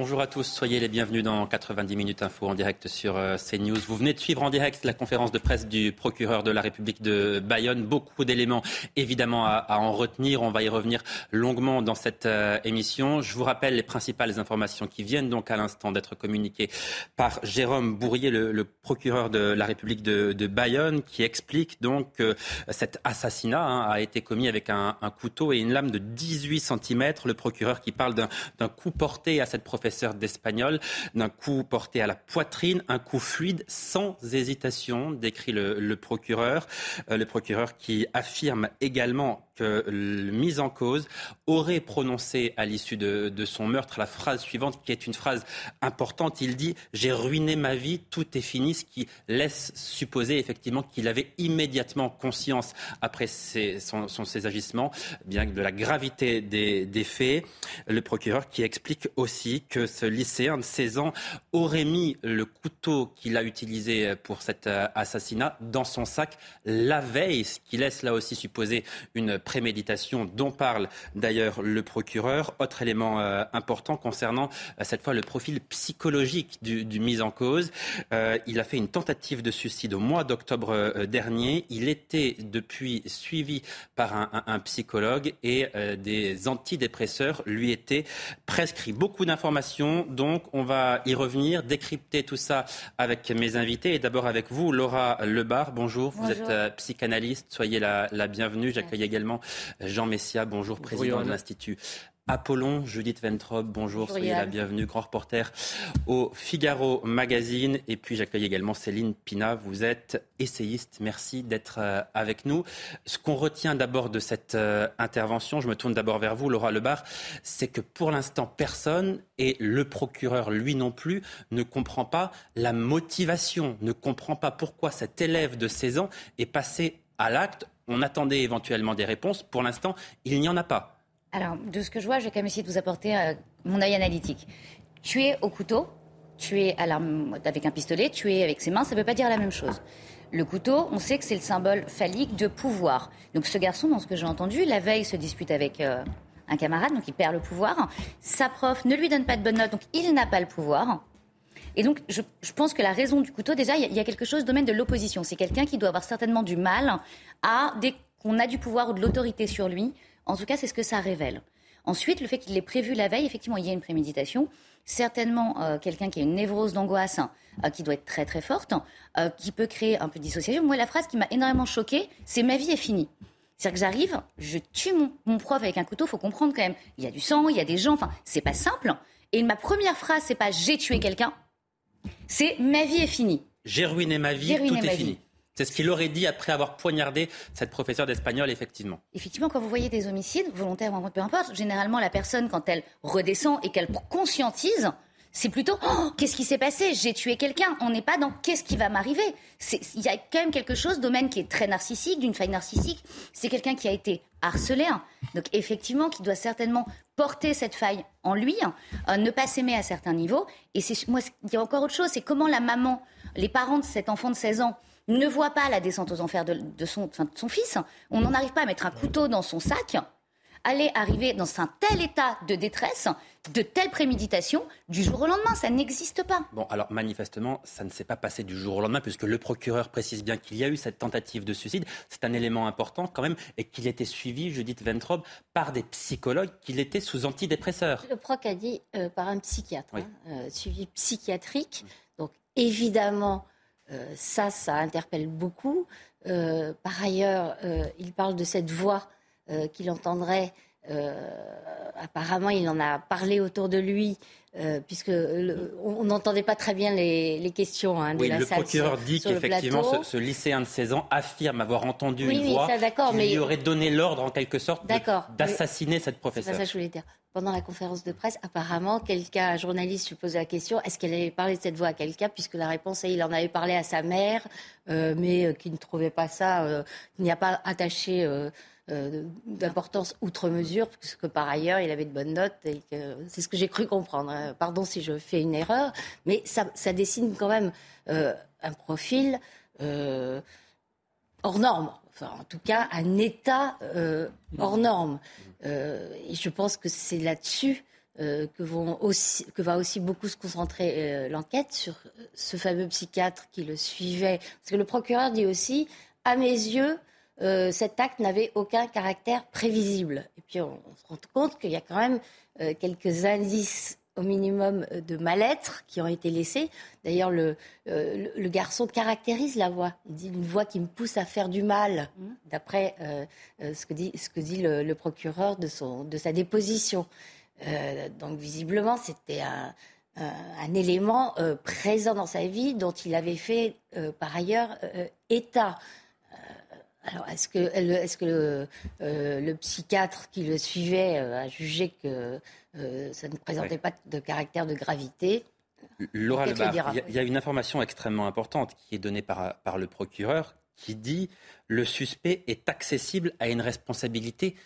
Bonjour à tous, soyez les bienvenus dans 90 minutes info en direct sur euh, CNews. Vous venez de suivre en direct la conférence de presse du procureur de la République de Bayonne. Beaucoup d'éléments évidemment à, en retenir. On va y revenir longuement dans cette euh, émission. Je vous rappelle les principales informations qui viennent donc à l'instant d'être communiquées par Jérôme Bourrier, le, procureur de la République de, de Bayonne, qui explique donc que cet assassinat hein, a été commis avec un, un, couteau et une lame de 18 cm. Le procureur qui parle d'un coup porté à cette profession d'espagnol, d'un coup porté à la poitrine, un coup fluide, sans hésitation, décrit le, procureur. Euh, le procureur qui affirme également que le mise en cause aurait prononcé à l'issue de, de, son meurtre la phrase suivante, qui est une phrase importante. Il dit J'ai ruiné ma vie, tout est fini, ce qui laisse supposer effectivement qu'il avait immédiatement conscience, après ses, son, son, ses agissements, bien de la gravité des faits. Le procureur qui explique aussi que ce lycéen de 16 ans aurait mis le couteau qu'il a utilisé pour cet euh, assassinat dans son sac la veille, ce qui laisse là aussi supposer une préméditation dont parle d'ailleurs le procureur. Autre élément euh, important concernant euh, cette fois le profil psychologique du, du mis en cause. Il a fait une tentative de suicide au mois d'octobre dernier. Il était depuis suivi par un, un psychologue et des antidépresseurs lui étaient prescrits. Beaucoup d'informations donc, on va y revenir, décrypter tout ça avec mes invités. Et d'abord avec vous, Laura Lebar. Bonjour. Vous êtes euh, psychanalyste. Soyez la, la bienvenue. J'accueille également Jean Messia. Bonjour, président Bonjour, de l'Institut Apollon, Judith Ventrop, bonjour, bonjour soyez Yann. la bienvenue, grand reporter au Figaro Magazine. Et puis j'accueille également Céline Pina, vous êtes essayiste, merci d'être euh, avec nous. Ce qu'on retient d'abord de cette euh, intervention, je me tourne d'abord vers vous, Laura Lebar, c'est que pour l'instant, personne, et le procureur lui non plus, ne comprend pas la motivation, ne comprend pas pourquoi cet élève de 16 ans est passé à l'acte. On attendait éventuellement des réponses. Pour l'instant, il n'y en a pas. Alors, de ce que je vois, je vais quand même essayer de vous apporter euh, mon œil analytique. Tuer au couteau, tuer à avec un pistolet, tuer avec ses mains, ça ne veut pas dire la même chose. Le couteau, on sait que c'est le symbole phallique de pouvoir. Donc ce garçon, dans ce que j'ai entendu, la veille se dispute avec euh, un camarade, donc il perd le pouvoir. Sa prof ne lui donne pas de bonnes notes, donc il n'a pas le pouvoir. Et donc, je, je, pense que la raison du couteau, déjà, il y, y, a quelque chose du domaine de l'opposition. C'est quelqu'un qui doit avoir certainement du mal à, dès qu'on a du pouvoir ou de l'autorité sur lui, en tout cas, c'est ce que ça révèle. Ensuite, le fait qu'il l'ait prévu la veille, effectivement, il y a une préméditation. Certainement, euh, quelqu'un qui a une névrose d'angoisse hein, euh, qui doit être très très forte, euh, qui peut créer un peu de dissociation. Moi, la phrase qui m'a énormément choquée, c'est ma vie est finie. C'est-à-dire que j'arrive, je tue mon, mon, prof avec un couteau, faut comprendre quand même. Il y a du sang, il y a des gens, enfin, c'est pas simple. Et ma première phrase, c'est pas j'ai tué quelqu'un, c'est ma vie est finie. J'ai ruiné ma vie, ruiné tout ma est vie. C'est ce qu'il aurait dit après avoir poignardé cette professeure d'espagnol, effectivement. Effectivement, quand vous voyez des homicides, volontaires ou peu importe, généralement la personne, quand elle redescend et qu'elle conscientise, c'est plutôt oh, qu'est-ce qui s'est passé? J'ai tué quelqu'un. On n'est pas dans qu'est-ce qui va m'arriver? Il y a quand même quelque chose, domaine qui est très narcissique, d'une faille narcissique. C'est quelqu'un qui a été harcelé, hein. donc effectivement, qui doit certainement porter cette faille en lui, hein, euh, ne pas s'aimer à certains niveaux. Et moi, il y a encore autre chose, c'est comment la maman, les parents de cet enfant de 16 ans ne voit pas la descente aux enfers de, de, son, de son, fils. On n'en arrive pas à mettre un couteau dans son sac, aller arriver dans un tel état de détresse, de telle préméditation, du jour au lendemain, ça n'existe pas. Bon, alors manifestement, ça ne s'est pas passé du jour au lendemain, puisque le procureur précise bien qu'il y a eu cette tentative de suicide. C'est un élément important quand même, et qu'il était suivi, Judith Ventrobe, par des psychologues, qu'il était sous antidépresseurs. Le proc a dit euh, par un psychiatre, oui. hein, euh, suivi psychiatrique. Donc évidemment, ça, ça interpelle beaucoup. Euh, par ailleurs, euh, il parle de cette voix qu'il entendrait. Apparemment, il en a parlé autour de lui euh, puisque on n'entendait pas très bien les, questions hein, de oui, le procureur dit qu'effectivement ce, lycéen de 16 ans affirme avoir entendu une voix qui lui aurait donné l'ordre en quelque sorte d'assassiner cette professeure. Ça que je voulais dire. Pendant la conférence de presse, apparemment, quelqu'un, un journaliste, lui posait la question est-ce qu'elle avait parlé de cette voix à quelqu'un Puisque la réponse est il en avait parlé à sa mère, euh, mais euh, qui ne trouvait pas ça, qui n'y a pas attaché euh, d'importance outre mesure, puisque par ailleurs, il avait de bonnes notes. et C'est ce que j'ai cru comprendre. Hein. Pardon si je fais une erreur, mais ça, dessine quand même euh, un profil euh, hors norme. Enfin, en tout cas, un état hors norme. et je pense que c'est là-dessus que, vont aussi, que va aussi beaucoup se concentrer l'enquête sur ce fameux psychiatre qui le suivait. Parce que le procureur dit aussi, à mes yeux, euh, cet acte n'avait aucun caractère prévisible. Et puis on, se rend compte qu'il y a quand même euh, quelques indices au minimum euh, de mal-être qui ont été laissés. D'ailleurs, le, garçon caractérise la voix. Il dit une voix qui me pousse à faire du mal, mmh. d'après ce que dit, ce que dit le, procureur de, son, de sa déposition. donc visiblement, c'était un, un, élément présent dans sa vie dont il avait fait par ailleurs état. Alors, est-ce que, euh, le, psychiatre qui le suivait euh, a jugé que euh, ça ne présentait pas de caractère de gravité? Laura Lebar, il y, a une information extrêmement importante qui est donnée par, par le procureur qui dit le suspect est accessible à une responsabilité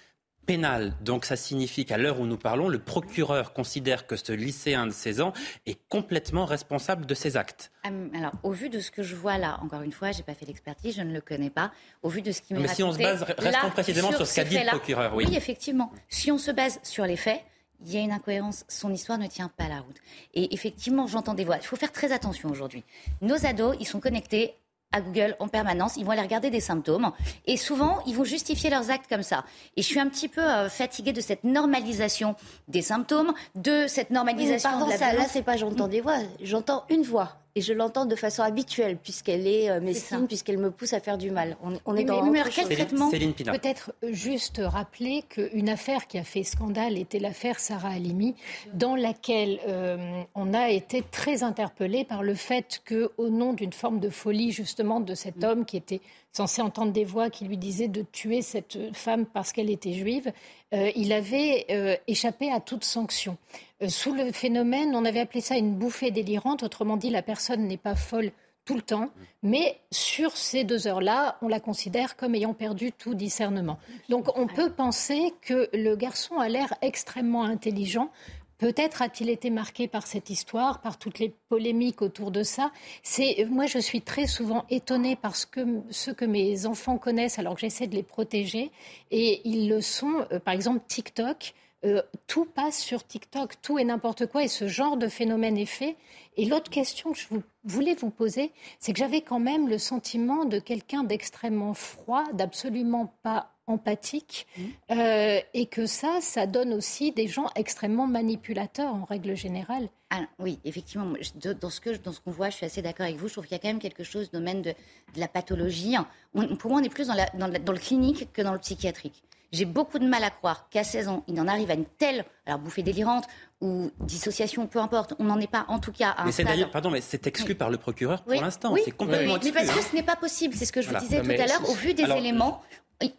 pénale. Donc ça signifie qu'à l'heure où nous parlons, le procureur considère que ce lycéen de 16 ans est complètement responsable de ses actes. Hum, alors, au vu de ce que je vois là, encore une fois, je n'ai pas fait l'expertise, je ne le connais pas. Au vu de ce qui m'est Mais si on se base, restons précisément sur, ce qu'a dit le procureur. Oui. oui, effectivement. Si on se base sur les faits, il y a une incohérence, son histoire ne tient pas la route. Et effectivement, j'entends des voix. Il faut faire très attention aujourd'hui. Nos ados, ils sont connectés à Google en permanence. Ils vont aller regarder des symptômes. Et souvent, ils vont justifier leurs actes comme ça. Et je suis un petit peu euh, fatiguée de cette normalisation des symptômes, de cette normalisation pardon, de la ça, Là, c'est pas j'entends des voix. J'entends une voix et je l'entends de façon habituelle puisqu'elle est euh, mesquine, puisqu'elle me pousse à faire du mal. On, est dans mais, quel traitement Peut-être juste rappeler qu'une affaire qui a fait scandale était l'affaire Sarah Halimi, dans laquelle euh, on a été très interpellé par le fait que, au nom d'une forme de folie justement de cet mm. homme qui était censé entendre des voix qui lui disaient de tuer cette femme parce qu'elle était juive, euh, il avait euh, échappé à toute sanction. Euh, sous le phénomène, on avait appelé ça une bouffée délirante, autrement dit, la personne n'est pas folle tout le temps, mais sur ces deux heures-là, on la considère comme ayant perdu tout discernement. Donc on peut penser que le garçon a l'air extrêmement intelligent, Peut-être a-t-il été marqué par cette histoire, par toutes les polémiques autour de ça. C'est moi, je suis très souvent étonnée parce que ce que mes enfants connaissent, alors que j'essaie de les protéger, et ils le sont. Euh, par exemple, TikTok. Euh, tout passe sur TikTok, tout et n'importe quoi, et ce genre de phénomène est fait. Et l'autre question que je voulais vous poser, c'est que j'avais quand même le sentiment de quelqu'un d'extrêmement froid, d'absolument pas empathique, mmh. euh, et que ça, ça donne aussi des gens extrêmement manipulateurs en règle générale. Ah, oui, effectivement, dans ce que dans ce qu'on voit, je suis assez d'accord avec vous. Je trouve qu'il y a quand même quelque chose domaine de, de la pathologie. pour moi, on est plus dans, la, dans, dans, le clinique que dans le psychiatrique. J'ai beaucoup de mal à croire qu'à 16 ans, il en arrive à une telle, alors bouffée délirante ou dissociation, peu importe, on n'en est pas en tout cas à Mais c'est d'ailleurs, pardon, mais c'est exclu par le procureur pour l'instant. Oui. C'est complètement exclu. Mais parce que hein. ce n'est pas possible, c'est ce que je vous disais tout à l'heure, au vu des éléments,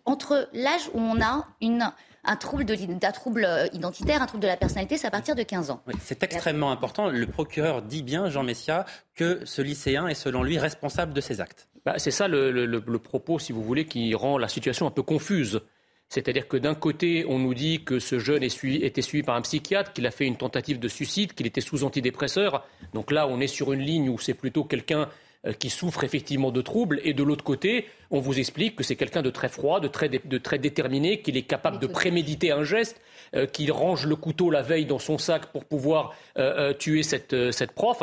entre l'âge où on a une, un trouble, de, trouble euh, identitaire, un trouble de la personnalité, c'est à partir de 15 ans. c'est extrêmement important. Le procureur dit bien, Jean Messia, que ce lycéen est selon lui responsable de ses actes. Bah, c'est ça le, propos, si vous voulez, qui rend la situation un peu confuse. C'est-à-dire que d'un côté, on nous dit que ce jeune était suivi par un psychiatre, qu'il a fait une tentative de suicide, qu'il était sous antidépresseur. Donc là, on est sur une ligne où c'est plutôt quelqu'un euh, qui souffre effectivement de troubles. Et de l'autre côté, on vous explique que c'est quelqu'un de très froid, de très, de très déterminé, qu'il est capable de préméditer un geste, euh, qu'il range le couteau la veille dans son sac pour pouvoir euh, tuer cette, cette prof.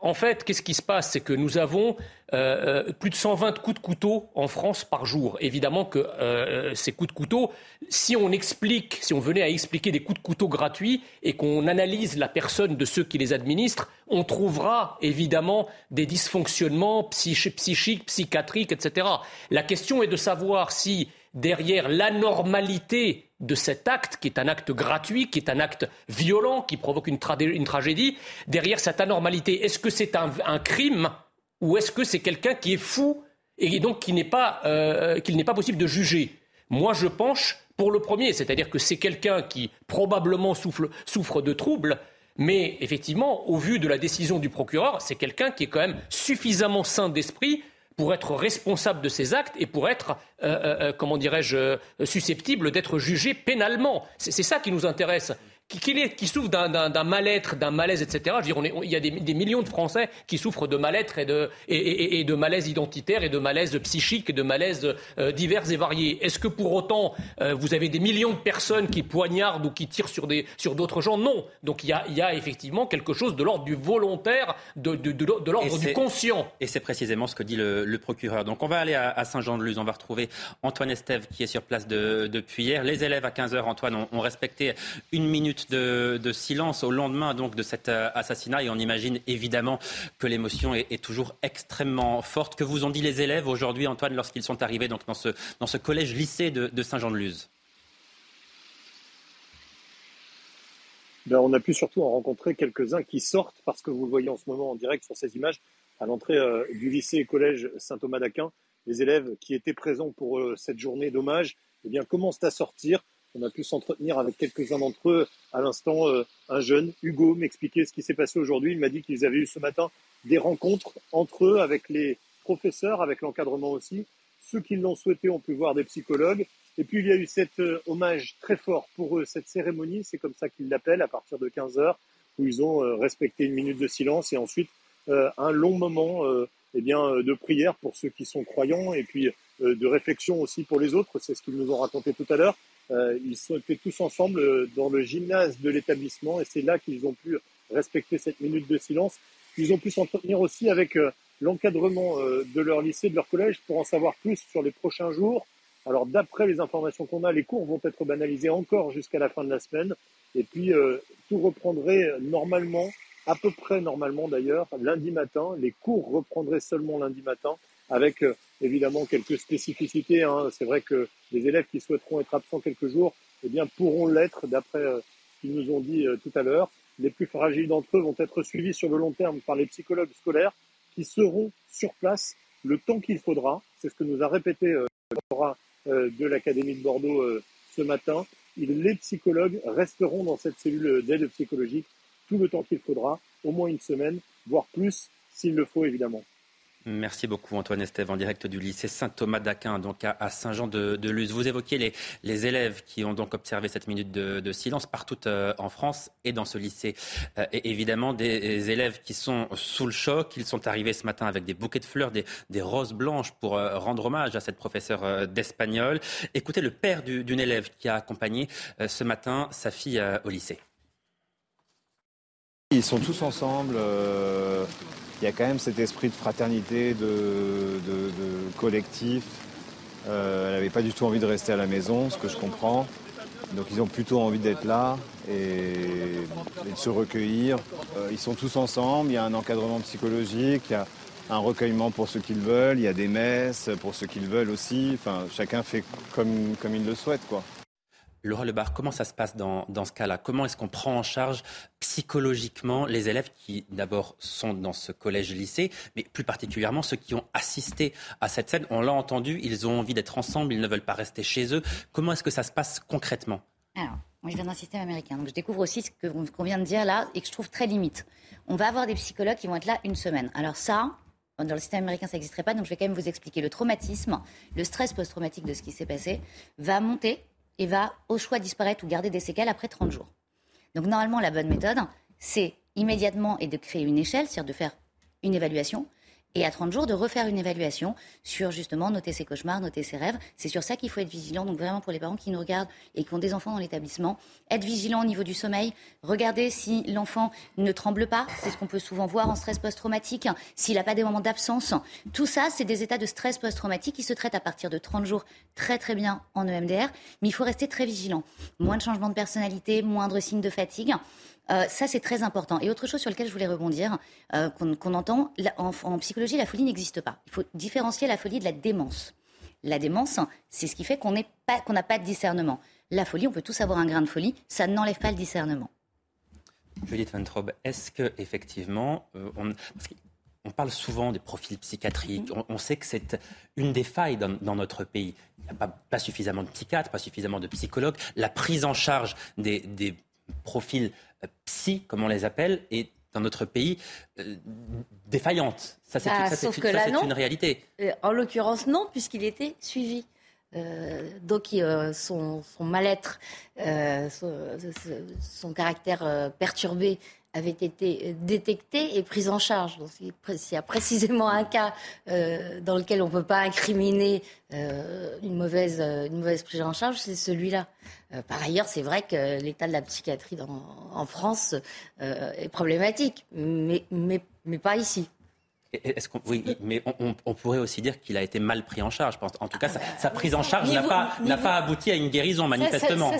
En fait, qu'est-ce qui se passe? C'est que nous avons euh, plus de 120 coups de couteau en France par jour. Évidemment que euh, ces coups de couteau, si on explique, si on venait à expliquer des coups de couteau gratuits et qu'on analyse la personne de ceux qui les administrent, on trouvera évidemment des dysfonctionnements psychiques, psychiatriques, etc. La question est de savoir si derrière l'anormalité de cet acte, qui est un acte gratuit, qui est un acte violent, qui provoque une, tragédie, derrière cette anormalité, est-ce que c'est un, crime ou est-ce que c'est quelqu'un qui est fou et donc qu'il n'est pas, euh, pas possible de juger? Moi, je penche pour le premier, c'est-à-dire que c'est quelqu'un qui probablement souffre, souffre de troubles, mais effectivement, au vu de la décision du procureur, c'est quelqu'un qui est quand même suffisamment sain d'esprit pour être responsable de ses actes et pour être, euh, euh, euh, comment dirais-je, susceptible d'être jugé pénalement. C'est ça qui nous intéresse qui, qui souffre d'un mal-être, d'un malaise, etc. Je veux dire, il y a des, millions de Français qui souffrent de mal-être et de, et, et, de malaise identitaire et de malaise psychique et de malaise euh, divers et variés. Est-ce que pour autant, euh, vous avez des millions de personnes qui poignardent ou qui tirent sur d'autres sur gens? Non. Donc il y, a, il y, a, effectivement quelque chose de l'ordre du volontaire, de, de, de l'ordre du conscient. Et c'est précisément ce que dit le, le, procureur. Donc on va aller à, Saint-Jean-de-Luz. On va retrouver Antoine Estève qui est sur place depuis hier. Les élèves à 15h, Antoine, ont, ont respecté une minute de, silence au lendemain de cet euh, assassinat et on imagine évidemment que l'émotion est, toujours extrêmement forte. Que vous ont dit les élèves aujourd'hui, Antoine, lorsqu'ils sont arrivés dans ce, collège-lycée de, Saint-Jean-de-Luz? Ben, on a pu surtout en rencontrer quelques-uns qui sortent, parce que vous le voyez en ce moment en direct sur ces images, à l'entrée euh, du lycée collège Saint-Thomas d'Aquin, les élèves qui étaient présents pour euh, cette journée d'hommage eh commencent à sortir. On a pu s'entretenir avec quelques-uns d'entre eux. À l'instant, euh, un jeune, Hugo, m'expliquait ce qui s'est passé aujourd'hui. Il m'a dit qu'ils avaient eu ce matin des rencontres entre eux, avec les professeurs, avec l'encadrement aussi. Ceux qui l'ont souhaité ont pu voir des psychologues. Et puis il y a eu cet euh, hommage très fort pour eux, cette cérémonie, c'est comme ça qu'ils l'appellent, à partir de 15 heures, où ils ont euh, respecté une minute de silence et ensuite un long moment eh bien, de prière pour ceux qui sont croyants et puis de réflexion aussi pour les autres. C'est ce qu'ils nous ont raconté tout à l'heure. Euh, ils sont été tous ensemble euh, dans le gymnase de l'établissement et c'est là qu'ils ont pu respecter cette minute de silence. Ils ont pu s'entretenir aussi avec euh, l'encadrement de leur lycée, de leur collège, pour en savoir plus sur les prochains jours. Alors d'après les informations qu'on a, les cours vont être banalisés encore jusqu'à la fin de la semaine. Et puis tout reprendrait normalement, à peu près normalement d'ailleurs, lundi matin. Les cours reprendraient seulement lundi matin avec euh, évidemment quelques spécificités. Hein. C'est vrai que les élèves qui souhaiteront être absents quelques jours eh pourront l'être d'après euh, ce qu'ils nous ont dit euh, tout à l'heure. Les plus fragiles d'entre eux vont être suivis sur le long terme par les psychologues scolaires qui seront sur place le temps qu'il faudra. C'est ce que nous a répété euh, de l'Académie de Bordeaux ce matin. Les psychologues resteront dans cette cellule d'aide psychologique tout le temps qu'il faudra, au moins une semaine, voire plus s'il le faut évidemment. Merci beaucoup Antoine Estève en direct du lycée Saint-Thomas d'Aquin, donc à, Saint-Jean-de-Luz. Vous évoquiez les, élèves qui ont donc observé cette minute de, silence partout euh, en France et dans ce lycée. Euh, et évidemment, des, élèves qui sont sous le choc. Ils sont arrivés ce matin avec des bouquets de fleurs, des, roses blanches pour euh, rendre hommage à cette professeure d'espagnol. Écoutez le père d'une élève qui a accompagné ce matin sa fille au lycée. Ils sont tous ensemble il y a quand même cet esprit de fraternité, de, collectif. Euh, elle n'avait pas du tout envie de rester à la maison, ce que je comprends. Donc ils ont plutôt envie d'être là et, de se recueillir. Euh, ils sont tous ensemble, il y a un encadrement psychologique, il y a un recueillement pour ceux qu'ils veulent, il y a des messes pour ceux qu'ils veulent aussi. Enfin, chacun fait comme, comme il le souhaite. quoi. Laura Lebar, comment ça se passe dans, ce cas-là? Comment est-ce qu'on prend en charge psychologiquement les élèves qui, d'abord, sont dans ce collège-lycée, mais plus particulièrement ceux qui ont assisté à cette scène? On l'a entendu, ils ont envie d'être ensemble, ils ne veulent pas rester chez eux. Comment est-ce que ça se passe concrètement? Alors, moi, je viens d'un système américain, donc je découvre aussi ce qu'on vient de dire là et que je trouve très limite. On va avoir des psychologues qui vont être là une semaine. Alors ça, dans le système américain, ça n'existerait pas, donc je vais quand même vous expliquer. Le traumatisme, le stress post-traumatique de ce qui s'est passé va monter et va au choix disparaître ou garder des séquelles après 30 jours. Donc normalement, la bonne méthode, c'est immédiatement et de créer une échelle, c'est-à-dire de faire une évaluation, et à 30 jours de refaire une évaluation sur justement noter ses cauchemars, noter ses rêves. C'est sur ça qu'il faut être vigilant. Donc vraiment pour les parents qui nous regardent et qui ont des enfants dans l'établissement, être vigilant au niveau du sommeil, regarder si l'enfant ne tremble pas, c'est ce qu'on peut souvent voir en stress post-traumatique, s'il n'a pas des moments d'absence. Tout ça, c'est des états de stress post-traumatique qui se traitent à partir de 30 jours très très bien en EMDR, mais il faut rester très vigilant. Moins de changement de personnalité, moindre signe de fatigue. Euh, ça, c'est très important. Et autre chose sur laquelle je voulais rebondir, euh, qu'on entend, en, psychologie, la folie n'existe pas. Il faut différencier la folie de la démence. La démence, c'est ce qui fait qu'on n'a pas, pas de discernement. La folie, on peut tous avoir un grain de folie, ça n'enlève pas le discernement. Judith Van Traub, est-ce que effectivement, euh, on, parle souvent des profils psychiatriques. Mm-hmm. On, sait que c'est une des failles dans, notre pays. Il n'y a pas, suffisamment de psychiatres, pas suffisamment de psychologues. La prise en charge des, profils euh, psy, comme on les appelle, est dans notre pays euh, défaillante. Ça, c'est ah, une réalité. en l'occurrence, non, puisqu'il était suivi. Euh, donc euh, son, mal-être, euh, son, caractère perturbé avait été détecté et pris en charge. Donc, s'il y a précisément un cas dans lequel on ne peut pas incriminer une, mauvaise, une mauvaise prise en charge, c'est celui-là. par ailleurs, c'est vrai que l'état de la psychiatrie en France est problématique, mais, mais, mais pas ici. Est-ce qu'on, oui, mais on, pourrait aussi dire qu'il a été mal pris en charge. En tout cas, sa, prise en charge n'a pas, n'a pas abouti à une guérison, manifestement.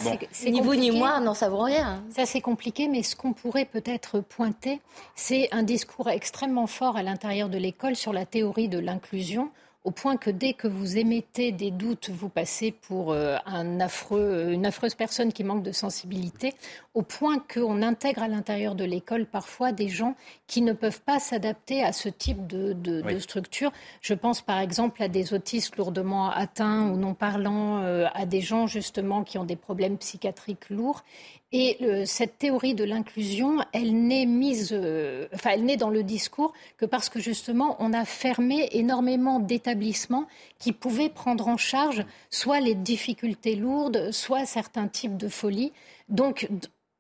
ni vous ni moi n'en savons rien. Ça, c'est compliqué, mais ce qu'on pourrait peut-être pointer, c'est un discours extrêmement fort à l'intérieur de l'école sur la théorie de l'inclusion au point que dès que vous émettez des doutes, vous passez pour euh, un affreux, une affreuse personne qui manque de sensibilité, au point qu'on intègre à l'intérieur de l'école parfois des gens qui ne peuvent pas s'adapter à ce type de, structure. Je pense par exemple à des autistes lourdement atteints ou non parlants, euh, à des gens justement qui ont des problèmes psychiatriques lourds. Et euh, cette théorie de l'inclusion, elle n'est mise, euh, enfin, dans le discours que parce que justement, on a fermé énormément d'établissements qui pouvaient prendre en charge soit les difficultés lourdes, soit certains types de folie. Donc,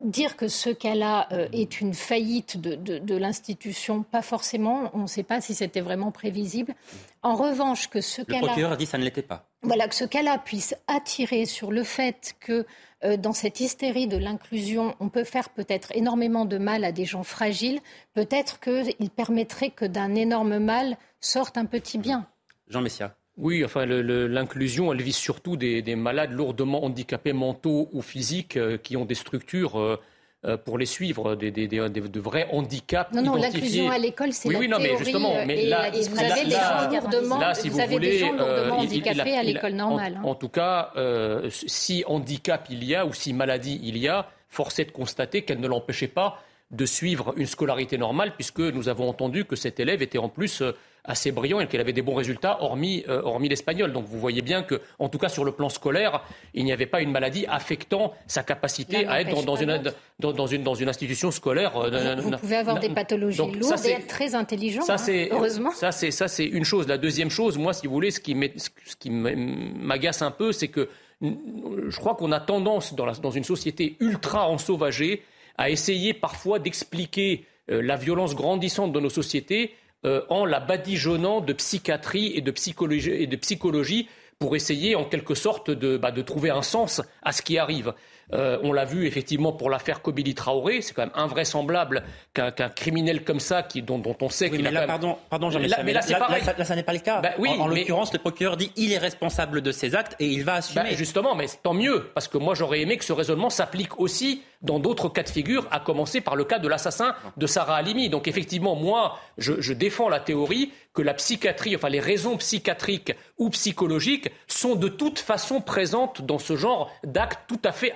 dire que ce cas-là euh, est une faillite de, de l'institution, pas forcément. On ne sait pas si c'était vraiment prévisible. En revanche, que ce cas-là. Le procureur a dit que ça ne l'était pas. Voilà, que ce cas-là puisse attirer sur le fait que euh, dans cette hystérie de l'inclusion, on peut faire peut-être énormément de mal à des gens fragiles, peut-être qu'il permettrait que d'un énorme mal sorte un petit bien. Jean Messia. Oui, enfin, l'inclusion, elle vise surtout des, malades lourdement handicapés mentaux ou physiques euh, qui ont des structures euh, euh, pour les suivre, des, de vrais handicaps non, non, l'inclusion à l'école, c'est oui, la oui, non, mais justement, mais là, vous avez des gens lourdement, si vous, voulez, euh, handicapés à l'école normale. En, hein. tout cas, euh, si handicap il y a ou si maladie il y a, force est de constater qu'elle ne l'empêchait pas de suivre une scolarité normale, puisque nous avons entendu que cet élève était en plus assez brillant et qu'elle avait des bons résultats, hormis, euh, hormis l'espagnol. Donc vous voyez bien que, en tout cas sur le plan scolaire, il n'y avait pas une maladie affectant sa capacité à être dans, une, dans, une, dans une institution scolaire. Euh, vous, pouvez avoir des pathologies lourdes et être très intelligent, ça, hein, heureusement. Ça, c'est, ça, c'est une chose. La deuxième chose, moi, si vous voulez, ce qui, ce qui m'agace un peu, c'est que je crois qu'on a tendance, dans, la, dans une société ultra ensauvagée, à essayer parfois d'expliquer euh, la violence grandissante de nos sociétés euh, en la badigeonnant de psychiatrie et de psychologie, pour essayer en quelque sorte de, bah, de trouver un sens à ce qui arrive. Euh, on l'a vu effectivement pour l'affaire Kobili Traoré. C'est quand même invraisemblable qu'un criminel comme ça, qui, dont, on sait qu'il a. Là, pardon, pardon, mais là, mais là, là, ça n'est pas le cas. Bah oui, en, l'occurrence, le procureur dit il est responsable de ses actes et il va assumer. Bah, justement, mais tant mieux, parce que moi j'aurais aimé que ce raisonnement s'applique aussi dans d'autres cas de figure, à commencer par le cas de l'assassin de Sarah Halimi. Donc effectivement, moi, je, je défends la théorie que la psychiatrie, enfin les raisons psychiatriques ou psychologiques sont de toute façon présentes dans ce genre d'actes tout à fait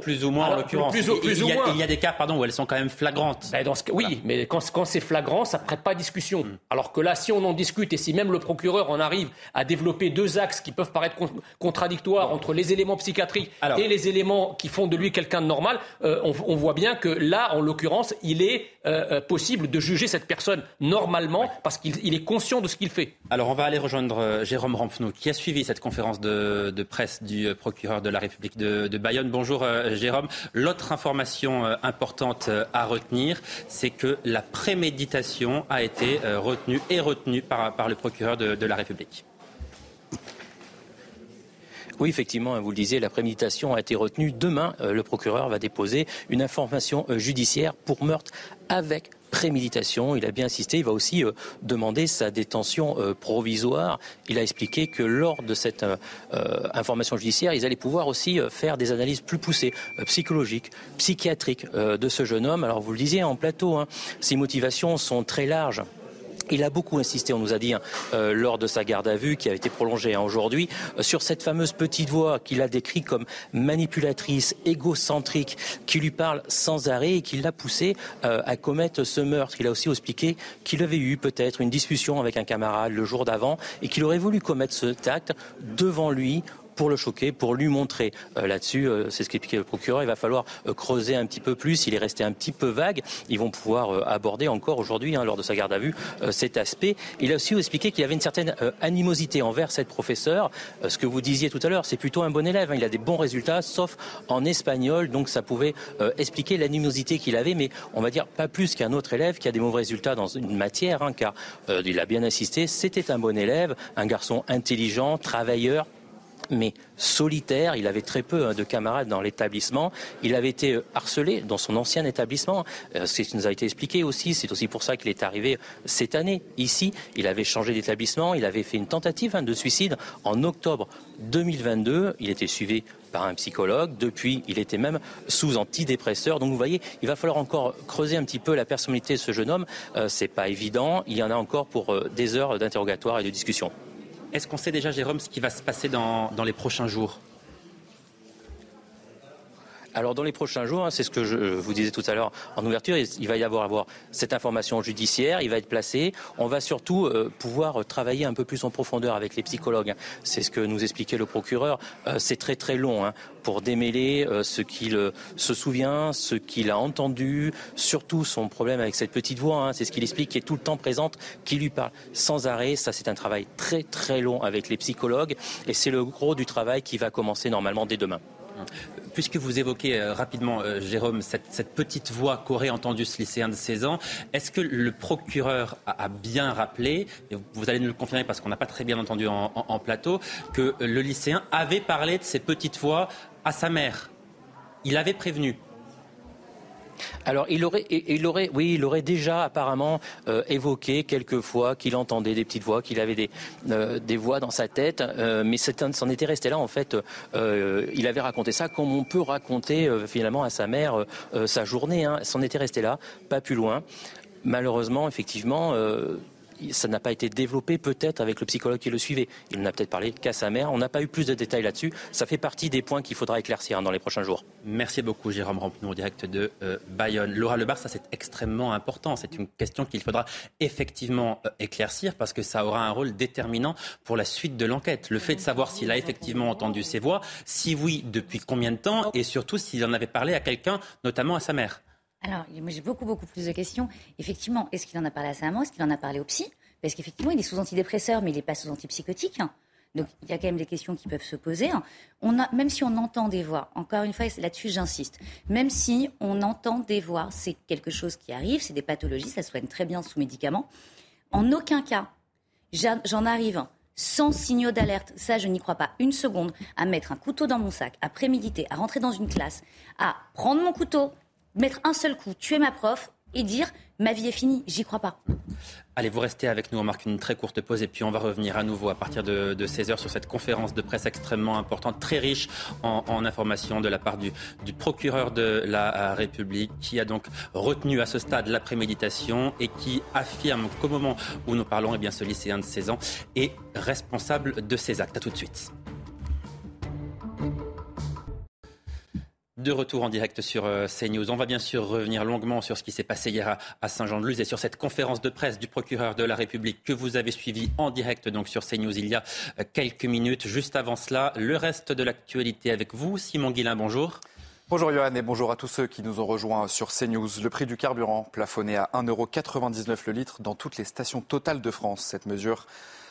Plus, ou moins en l'occurrence. Plus, plus, il, y a, il, y a, des cas pardon, où elles sont quand même flagrantes. Ben, dans ce, oui, mais quand, quand c'est flagrant, ça ne prête pas à discussion. Hmm. Alors que là, si on en discute et si même le procureur en arrive à développer deux axes qui peuvent paraître contradictoires entre les éléments psychiatriques et les éléments qui font de lui quelqu'un de normal, euh, on, on, voit bien que là, en l'occurrence, il est euh, euh, possible de juger cette personne normalement parce qu'il est conscient de ce qu'il fait. Alors on va aller rejoindre Jérôme Rampenou qui a suivi cette conférence de, presse du procureur de la République de, Bayonne. Bonjour Jérôme. L'autre information importante à retenir, c'est que la préméditation a été retenue et retenue par, le procureur de la République. Oui, effectivement, hein, vous le disiez, la préméditation a été retenue. Demain, euh, le procureur va déposer une information euh, judiciaire pour meurtre avec préméditation. Il a bien insisté. Il va aussi euh, demander sa détention provisoire. Il a expliqué que lors de cette information judiciaire, ils allaient pouvoir aussi faire des analyses plus poussées, psychologiques, psychiatriques de ce jeune homme. Alors vous le disiez en plateau, hein, ses motivations sont très larges. Il a beaucoup insisté, on nous a dit, hein, euh, lors de sa garde à vue, qui a été prolongée hein, aujourd'hui, euh, sur cette fameuse petite voix qu'il a décrite comme manipulatrice, égocentrique, qui lui parle sans arrêt et qui l'a poussé euh, à commettre ce meurtre. Il a aussi expliqué qu'il avait eu peut-être une discussion avec un camarade le jour d'avant et qu'il aurait voulu commettre ce acte devant lui pour le choquer, pour lui montrer. Euh, là-dessus, euh, c'est ce qu'expliquait le procureur, il va falloir euh, creuser un petit peu plus. Il est resté un petit peu vague. Ils vont pouvoir aborder encore aujourd'hui, hein, lors de sa garde à vue, cet aspect. Il a aussi expliqué qu'il avait une certaine animosité envers cette professeure. ce que vous disiez tout à l'heure, c'est plutôt un bon élève. Hein. il a des bons résultats, sauf en espagnol. Donc ça pouvait expliquer l'animosité qu'il avait, mais on va dire pas plus qu'un autre élève qui a des mauvais résultats dans une matière, hein, car il a bien insisté. C'était un bon élève, un garçon intelligent, travailleur, mais solitaire. Il avait très peu hein, de camarades dans l'établissement. Il avait été euh, harcelé dans son ancien établissement. Euh, ce qui nous a été expliqué aussi. C'est aussi pour ça qu'il est arrivé cette année ici. Il avait changé d'établissement. Il avait fait une tentative hein, de suicide en octobre 2022. Il était suivi par un psychologue. Depuis, il était même sous antidépresseur. Donc vous voyez, il va falloir encore creuser un petit peu la personnalité de ce jeune homme. Euh, c'est pas évident. Il y en a encore pour des heures d'interrogatoire et de discussion. Est-ce qu'on sait déjà, Jérôme, ce qui va se passer dans, les prochains jours? Alors dans les prochains jours, hein, c'est ce que je vous disais tout à l'heure en ouverture, il va y avoir, cette information judiciaire, il va être placé. On va surtout euh, pouvoir travailler un peu plus en profondeur avec les psychologues. C'est ce que nous expliquait le procureur. Euh, c'est très très long hein, pour démêler euh, ce qu'il se souvient, ce qu'il a entendu, surtout son problème avec cette petite voix. Hein. c'est ce qu'il explique, qui est tout le temps présente, qui lui parle sans arrêt. Ça, c'est un travail très très long avec les psychologues et c'est le gros du travail qui va commencer normalement dès demain. Puisque vous évoquez euh, rapidement, euh, Jérôme, cette, petite voix qu'aurait entendue ce lycéen de 16 ans, est-ce que le procureur a, bien rappelé, et vous allez nous le confirmer parce qu'on n'a pas très bien entendu en plateau, que le lycéen avait parlé de ces petites voix à sa mère? Il avait prévenu alors, il aurait, il aurait, oui, il aurait déjà apparemment euh, évoqué quelques fois qu'il entendait des petites voix, qu'il avait des, euh, voix dans sa tête, euh, mais c'en était resté là. En fait, il avait raconté ça comme on peut raconter finalement à sa mère sa journée. Hein. C'en était resté là, pas plus loin. Malheureusement, effectivement ça n'a pas été développé peut-être avec le psychologue qui le suivait. Il n'a peut-être parlé qu'à sa mère. On n'a pas eu plus de détails là-dessus. Ça fait partie des points qu'il faudra éclaircir dans les prochains jours. Merci beaucoup Jérôme Rampinou, direct de euh, Bayonne. Laura Lebar, ça c'est extrêmement important. C'est une question qu'il faudra effectivement euh, éclaircir parce que ça aura un rôle déterminant pour la suite de l'enquête. Le fait de savoir s'il a effectivement entendu ses voix, si oui, depuis combien de temps et surtout s'il en avait parlé à quelqu'un, notamment à sa mère. Alors, moi j'ai beaucoup, beaucoup plus de questions. Effectivement, est-ce qu'il en a parlé à sa maman? Est-ce qu'il en a parlé au psy? Parce qu'effectivement, il est sous antidépresseur, mais il n'est pas sous antipsychotique. Donc, il y a quand même des questions qui peuvent se poser. On a, même si on entend des voix, encore une fois, là-dessus j'insiste, même si on entend des voix, c'est quelque chose qui arrive, c'est des pathologies, ça se soigne très bien sous médicaments. En aucun cas, j'en arrive sans signaux d'alerte, ça je n'y crois pas une seconde, à mettre un couteau dans mon sac, à préméditer, à rentrer dans une classe, à prendre mon couteau, mettre un seul coup, tuer ma prof et dire ma vie est finie, j'y crois pas. Allez, vous restez avec nous, on marque une très courte pause et puis on va revenir à nouveau à partir de, 16h sur cette conférence de presse extrêmement importante, très riche en, informations de la part du, procureur de la République qui a donc retenu à ce stade la préméditation et qui affirme qu'au moment où nous parlons, eh bien, ce lycéen de 16 ans est responsable de ses actes. À tout de suite. De retour en direct sur euh, CNews. On va bien sûr revenir longuement sur ce qui s'est passé hier à Saint-Jean-de-Luz et sur cette conférence de presse du procureur de la République que vous avez suivie en direct donc sur CNews il y a euh, quelques minutes. Juste avant cela, le reste de l'actualité avec vous. Simon Guillain, bonjour. Bonjour Johan et bonjour à tous ceux qui nous ont rejoints sur CNews. Le prix du carburant plafonné à 1,99€ le litre dans toutes les stations totales de France. Cette mesure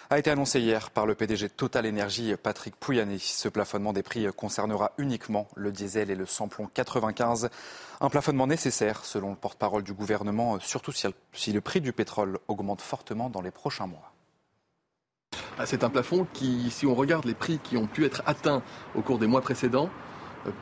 a été annoncé hier par le PDG Total Energy, Patrick Pouyanné. Ce plafonnement des prix concernera uniquement le diesel et le samplon 95. Un plafonnement nécessaire, selon le porte-parole du gouvernement, surtout si le prix du pétrole augmente fortement dans les prochains mois. Ah, c'est un plafond qui, si on regarde les prix qui ont pu être atteints au cours des mois précédents,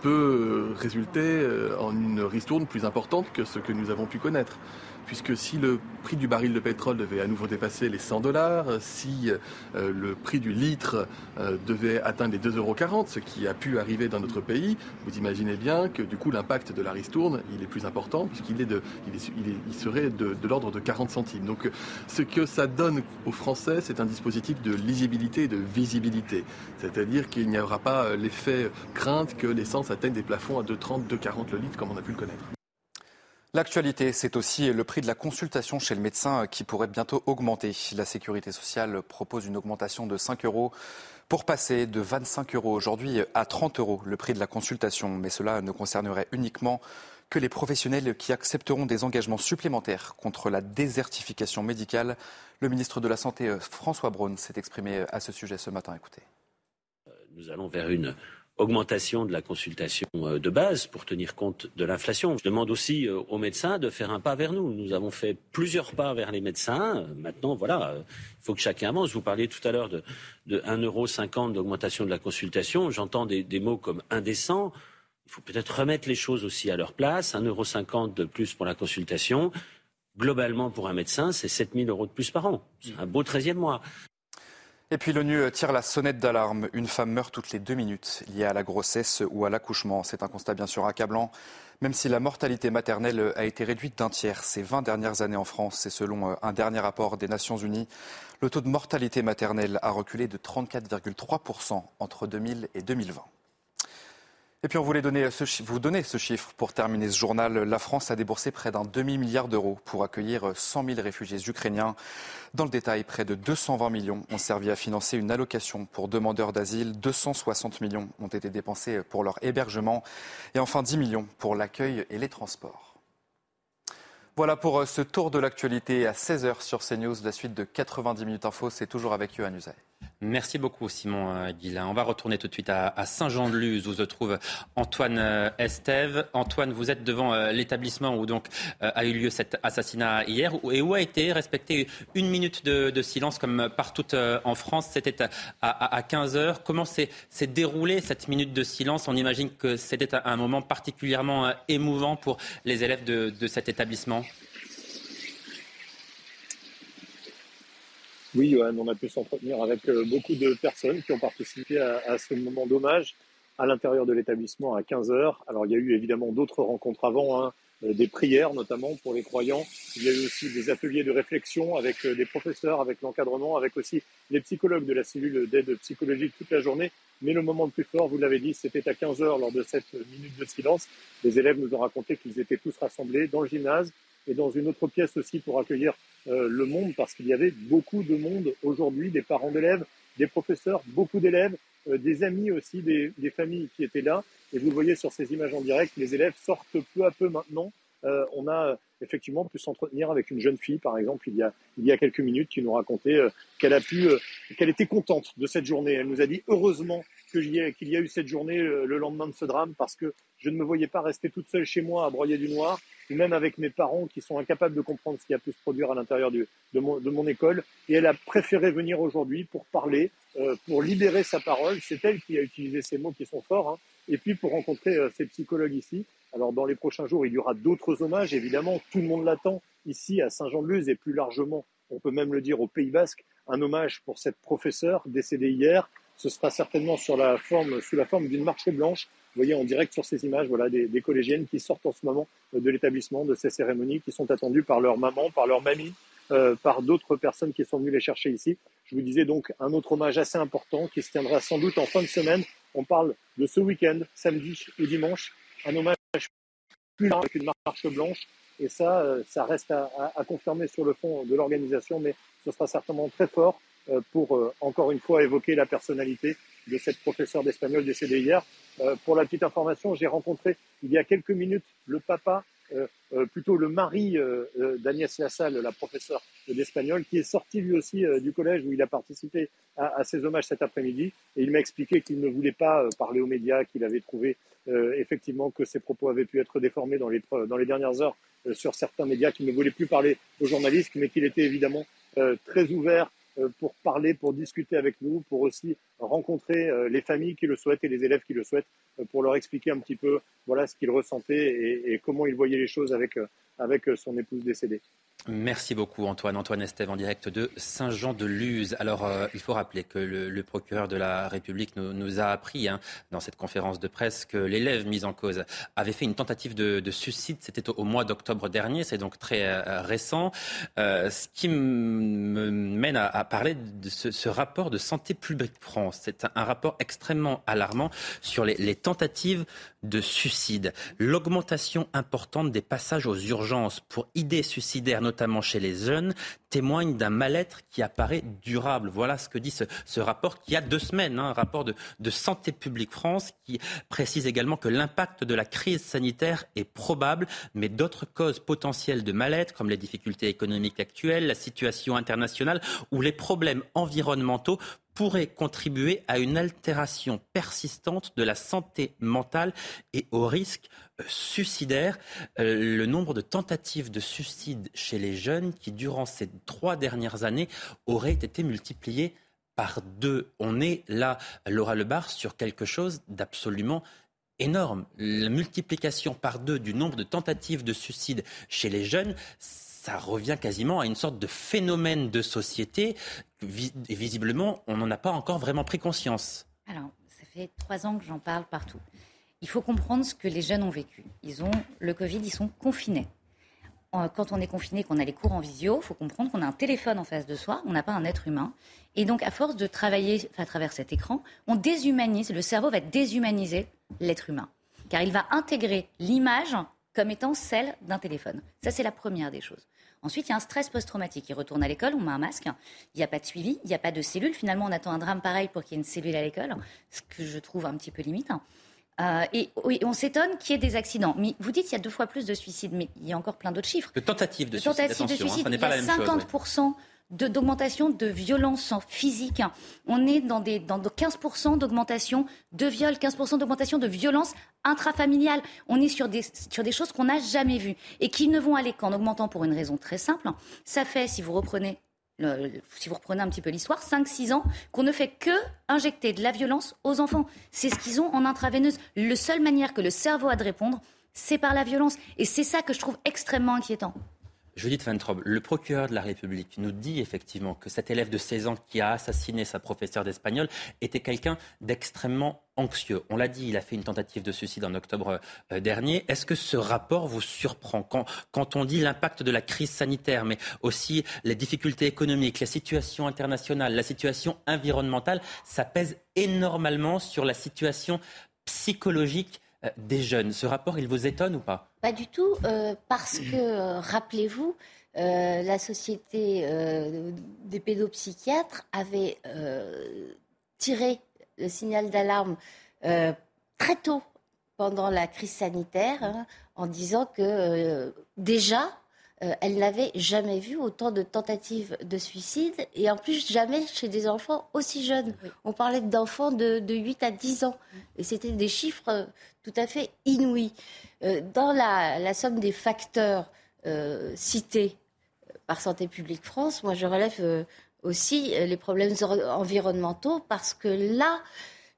peut résulter en une ristourne plus importante que ce que nous avons pu connaître puisque si le prix du baril de pétrole devait à nouveau dépasser les 100 dollars, si euh, le prix du litre euh, devait atteindre les 2,40 euros, ce qui a pu arriver dans notre pays, vous imaginez bien que du coup l'impact de la ristourne, il est plus important, puisqu'il est il, serait de, l'ordre de 40 centimes. Donc ce que ça donne aux Français, c'est un dispositif de lisibilité et de visibilité. C'est-à-dire qu'il n'y aura pas euh, l'effet crainte que l'essence atteigne des plafonds à 2,30, 2,40 le litre, comme on a pu le connaître. L'actualité, c'est aussi le prix de la consultation chez le médecin qui pourrait bientôt augmenter. La sécurité sociale propose une augmentation de 5 euros pour passer de 25 euros aujourd'hui à 30 euros le prix de la consultation. Mais cela ne concernerait uniquement que les professionnels qui accepteront des engagements supplémentaires contre la désertification médicale. Le ministre de la Santé, François Braun, s'est exprimé à ce sujet ce matin. Écoutez. Nous allons vers une augmentation de la consultation euh, de base pour tenir compte de l'inflation. Je demande aussi euh, aux médecins de faire un pas vers nous. Nous avons fait plusieurs pas vers les médecins. Maintenant, voilà, il faut que chacun avance. Vous parliez tout à l'heure de, de 1,50 euro d'augmentation de la consultation. J'entends des, mots comme indécent. Il faut peut-être remettre les choses aussi à leur place. 1,50 euro de plus pour la consultation. Globalement, pour un médecin, c'est 7 000 euros de plus par an. C'est un beau 13e mois. Et puis l'ONU tire la sonnette d'alarme. Une femme meurt toutes les deux minutes liée à la grossesse ou à l'accouchement. C'est un constat bien sûr accablant. Même si la mortalité maternelle a été réduite d'un tiers ces 20 dernières années en France, et selon un dernier rapport des Nations Unies, le taux de mortalité maternelle a reculé de 34,3% entre 2000 et 2020. Et puis on voulait vous donner ce chiffre pour terminer ce journal. La France a déboursé près d'un demi-milliard d'euros pour accueillir 100 000 réfugiés ukrainiens. Dans le détail, près de 220 millions ont servi à financer une allocation pour demandeurs d'asile. 260 millions ont été dépensés pour leur hébergement. Et enfin 10 millions pour l'accueil et les transports. Voilà pour ce tour de l'actualité à 16h sur CNews. La suite de 90 minutes info, c'est toujours avec Yohann Usaï. Merci beaucoup, Simon euh, Guillain. On va retourner tout de suite à, Saint-Jean-de-Luz, où se trouve Antoine euh, Estève. Antoine, vous êtes devant euh, l'établissement où donc a eu lieu cet assassinat hier et où a été respecté une minute de, silence comme partout en France. C'était à, 15 heures. Comment s'est déroulée cette minute de silence? On imagine que c'était un moment particulièrement émouvant pour les élèves de cet établissement. Oui, on a pu s'entretenir avec euh, beaucoup de personnes qui ont participé à, ce moment d'hommage à l'intérieur de l'établissement à 15 heures. Alors, il y a eu évidemment d'autres rencontres avant, hein, euh, des prières notamment pour les croyants. Il y a eu aussi des ateliers de réflexion avec euh, des professeurs, avec l'encadrement, avec aussi les psychologues de la cellule d'aide psychologique toute la journée. Mais le moment le plus fort, vous l'avez dit, c'était à 15 heures lors de cette minute de silence. Les élèves nous ont raconté qu'ils étaient tous rassemblés dans le gymnase et dans une autre pièce aussi pour accueillir euh, le monde parce qu'il y avait beaucoup de monde aujourd'hui, des parents d'élèves, des professeurs, beaucoup d'élèves, euh, des amis aussi, des, des, familles qui étaient là. Et vous le voyez sur ces images en direct, les élèves sortent peu à peu maintenant. Euh, on a effectivement pu s'entretenir avec une jeune fille, par exemple, il y a, il y a quelques minutes, qui nous racontait qu'elle a pu, qu'elle était contente de cette journée. Elle nous a dit heureusement qu'il y, a eu cette journée le lendemain de ce drame parce que je ne me voyais pas rester toute seule chez moi à broyer du noir même avec mes parents qui sont incapables de comprendre ce qui a pu se produire à l'intérieur de, mon, école. Et elle a préféré venir aujourd'hui pour parler, euh, pour libérer sa parole. C'est elle qui a utilisé ces mots qui sont forts. Hein. Et puis pour rencontrer euh, ces psychologues ici. Alors dans les prochains jours, il y aura d'autres hommages. Évidemment, tout le monde l'attend ici à Saint-Jean-de-Luz et plus largement, on peut même le dire au Pays Basque, un hommage pour cette professeure décédée hier. Ce sera certainement sur la forme, sous la forme d'une marche blanche vous voyez en direct sur ces images voilà, des, collégiennes qui sortent en ce moment euh, de l'établissement, de ces cérémonies, qui sont attendues par leur maman, par leur mamie, euh, par d'autres personnes qui sont venues les chercher ici. Je vous disais donc un autre hommage assez important qui se tiendra sans doute en fin de semaine. On parle de ce week-end, samedi et dimanche, un hommage plus large avec une marche blanche. Et ça, euh, ça reste à, à, confirmer sur le fond de l'organisation, mais ce sera certainement très fort pour, encore une fois, évoquer la personnalité de cette professeure d'espagnol décédée hier. Euh, pour la petite information, j'ai rencontré il y a quelques minutes le papa, euh, euh, plutôt le mari d'Agnès Lassalle, la professeure d'espagnol, qui est sorti lui aussi du collège où il a participé à, à ces hommages cet après-midi. Et il m'a expliqué qu'il ne voulait pas parler aux médias, qu'il avait trouvé effectivement que ses propos avaient pu être déformés dans les, dans les dernières heures sur certains médias, qu'il ne voulait plus parler aux journalistes, mais qu'il était évidemment très ouvert pour parler, pour discuter avec nous, pour aussi rencontrer les familles qui le souhaitent et les élèves qui le souhaitent, pour leur expliquer un petit peu voilà ce qu'il ressentait et, et, comment il voyait les choses avec, avec son épouse décédée. Merci beaucoup Antoine. Antoine Estève en direct de Saint-Jean-de-Luz. Alors euh, il faut rappeler que le, procureur de la République nous, a appris hein, dans cette conférence de presse que l'élève mis en cause avait fait une tentative de, suicide. C'était au, mois d'octobre dernier, c'est donc très euh, récent. Euh, ce qui me mène à, parler de ce, rapport de Santé publique France. C'est un, rapport extrêmement alarmant sur les, les tentatives de suicide. L'augmentation importante des passages aux urgences pour idées suicidaires, notamment chez les jeunes, témoigne d'un mal-être qui apparaît durable. Voilà ce que dit ce, rapport qui a deux semaines, hein, un rapport de, de, Santé publique France qui précise également que l'impact de la crise sanitaire est probable, mais d'autres causes potentielles de mal-être, comme les difficultés économiques actuelles, la situation internationale ou les problèmes environnementaux, pourrait contribuer à une altération persistante de la santé mentale et au risque euh, suicidaire. Euh, le nombre de tentatives de suicide chez les jeunes qui, durant ces trois dernières années, aurait été multiplié par deux. On est là, Laura Lebar, sur quelque chose d'absolument énorme. La multiplication par deux du nombre de tentatives de suicide chez les jeunes, ça revient quasiment à une sorte de phénomène de société. Visiblement, on n'en a pas encore vraiment pris conscience. Alors, ça fait trois ans que j'en parle partout. Il faut comprendre ce que les jeunes ont vécu. Ils ont le Covid, ils sont confinés. Quand on est confiné, qu'on a les cours en visio, il faut comprendre qu'on a un téléphone en face de soi, on n'a pas un être humain. Et donc, à force de travailler à travers cet écran, on déshumanise, le cerveau va déshumaniser l'être humain. Car il va intégrer l'image comme étant celle d'un téléphone. Ça, c'est la première des choses. Ensuite, il y a un stress post-traumatique. Il retourne à l'école, on met un masque, il n'y a pas de suivi, il n'y a pas de cellule. Finalement, on attend un drame pareil pour qu'il y ait une cellule à l'école, ce que je trouve un petit peu limite. Euh, et, on s'étonne qu'il y ait des accidents. Mais vous dites qu'il y a deux fois plus de suicides, mais il y a encore plein d'autres chiffres. De tentatives de, suicide, attention, de suicide, il y a 50% d'augmentation de, violence physique. On est dans, des, dans 15% d'augmentation de viols, 15% d'augmentation de violence intrafamiliale. On est sur des, sur des choses qu'on n'a jamais vues et qui ne vont aller qu'en augmentant pour une raison très simple. Ça fait, si vous reprenez si vous reprenez un petit peu l'histoire, 5-6 ans qu'on ne fait que injecter de la violence aux enfants. C'est ce qu'ils ont en intraveineuse. La seule manière que le cerveau a de répondre, c'est par la violence. Et c'est ça que je trouve extrêmement inquiétant. Judith Van Trob, le procureur de la République nous dit effectivement que cet élève de 16 ans qui a assassiné sa professeure d'espagnol était quelqu'un d'extrêmement anxieux. On l'a dit, il a fait une tentative de suicide en octobre euh, dernier. Est-ce que ce rapport vous surprend quand, quand on dit l'impact de la crise sanitaire, mais aussi les difficultés économiques, la situation internationale, la situation environnementale, ça pèse énormément sur la situation psychologique des jeunes. Ce rapport, il vous étonne ou pas? Pas du tout, euh, parce que, euh, rappelez-vous, la société des pédopsychiatres avait tiré le signal d'alarme très tôt pendant la crise sanitaire hein, en disant que déjà, euh, elle n'avait jamais vu autant de tentatives de suicide et en plus jamais chez des enfants aussi jeunes. On parlait d'enfants de, 8 à 10 ans et c'était des chiffres euh, tout à fait inouïs. Euh, dans la, somme des facteurs cités par Santé publique France, moi je relève aussi les problèmes environnementaux parce que là,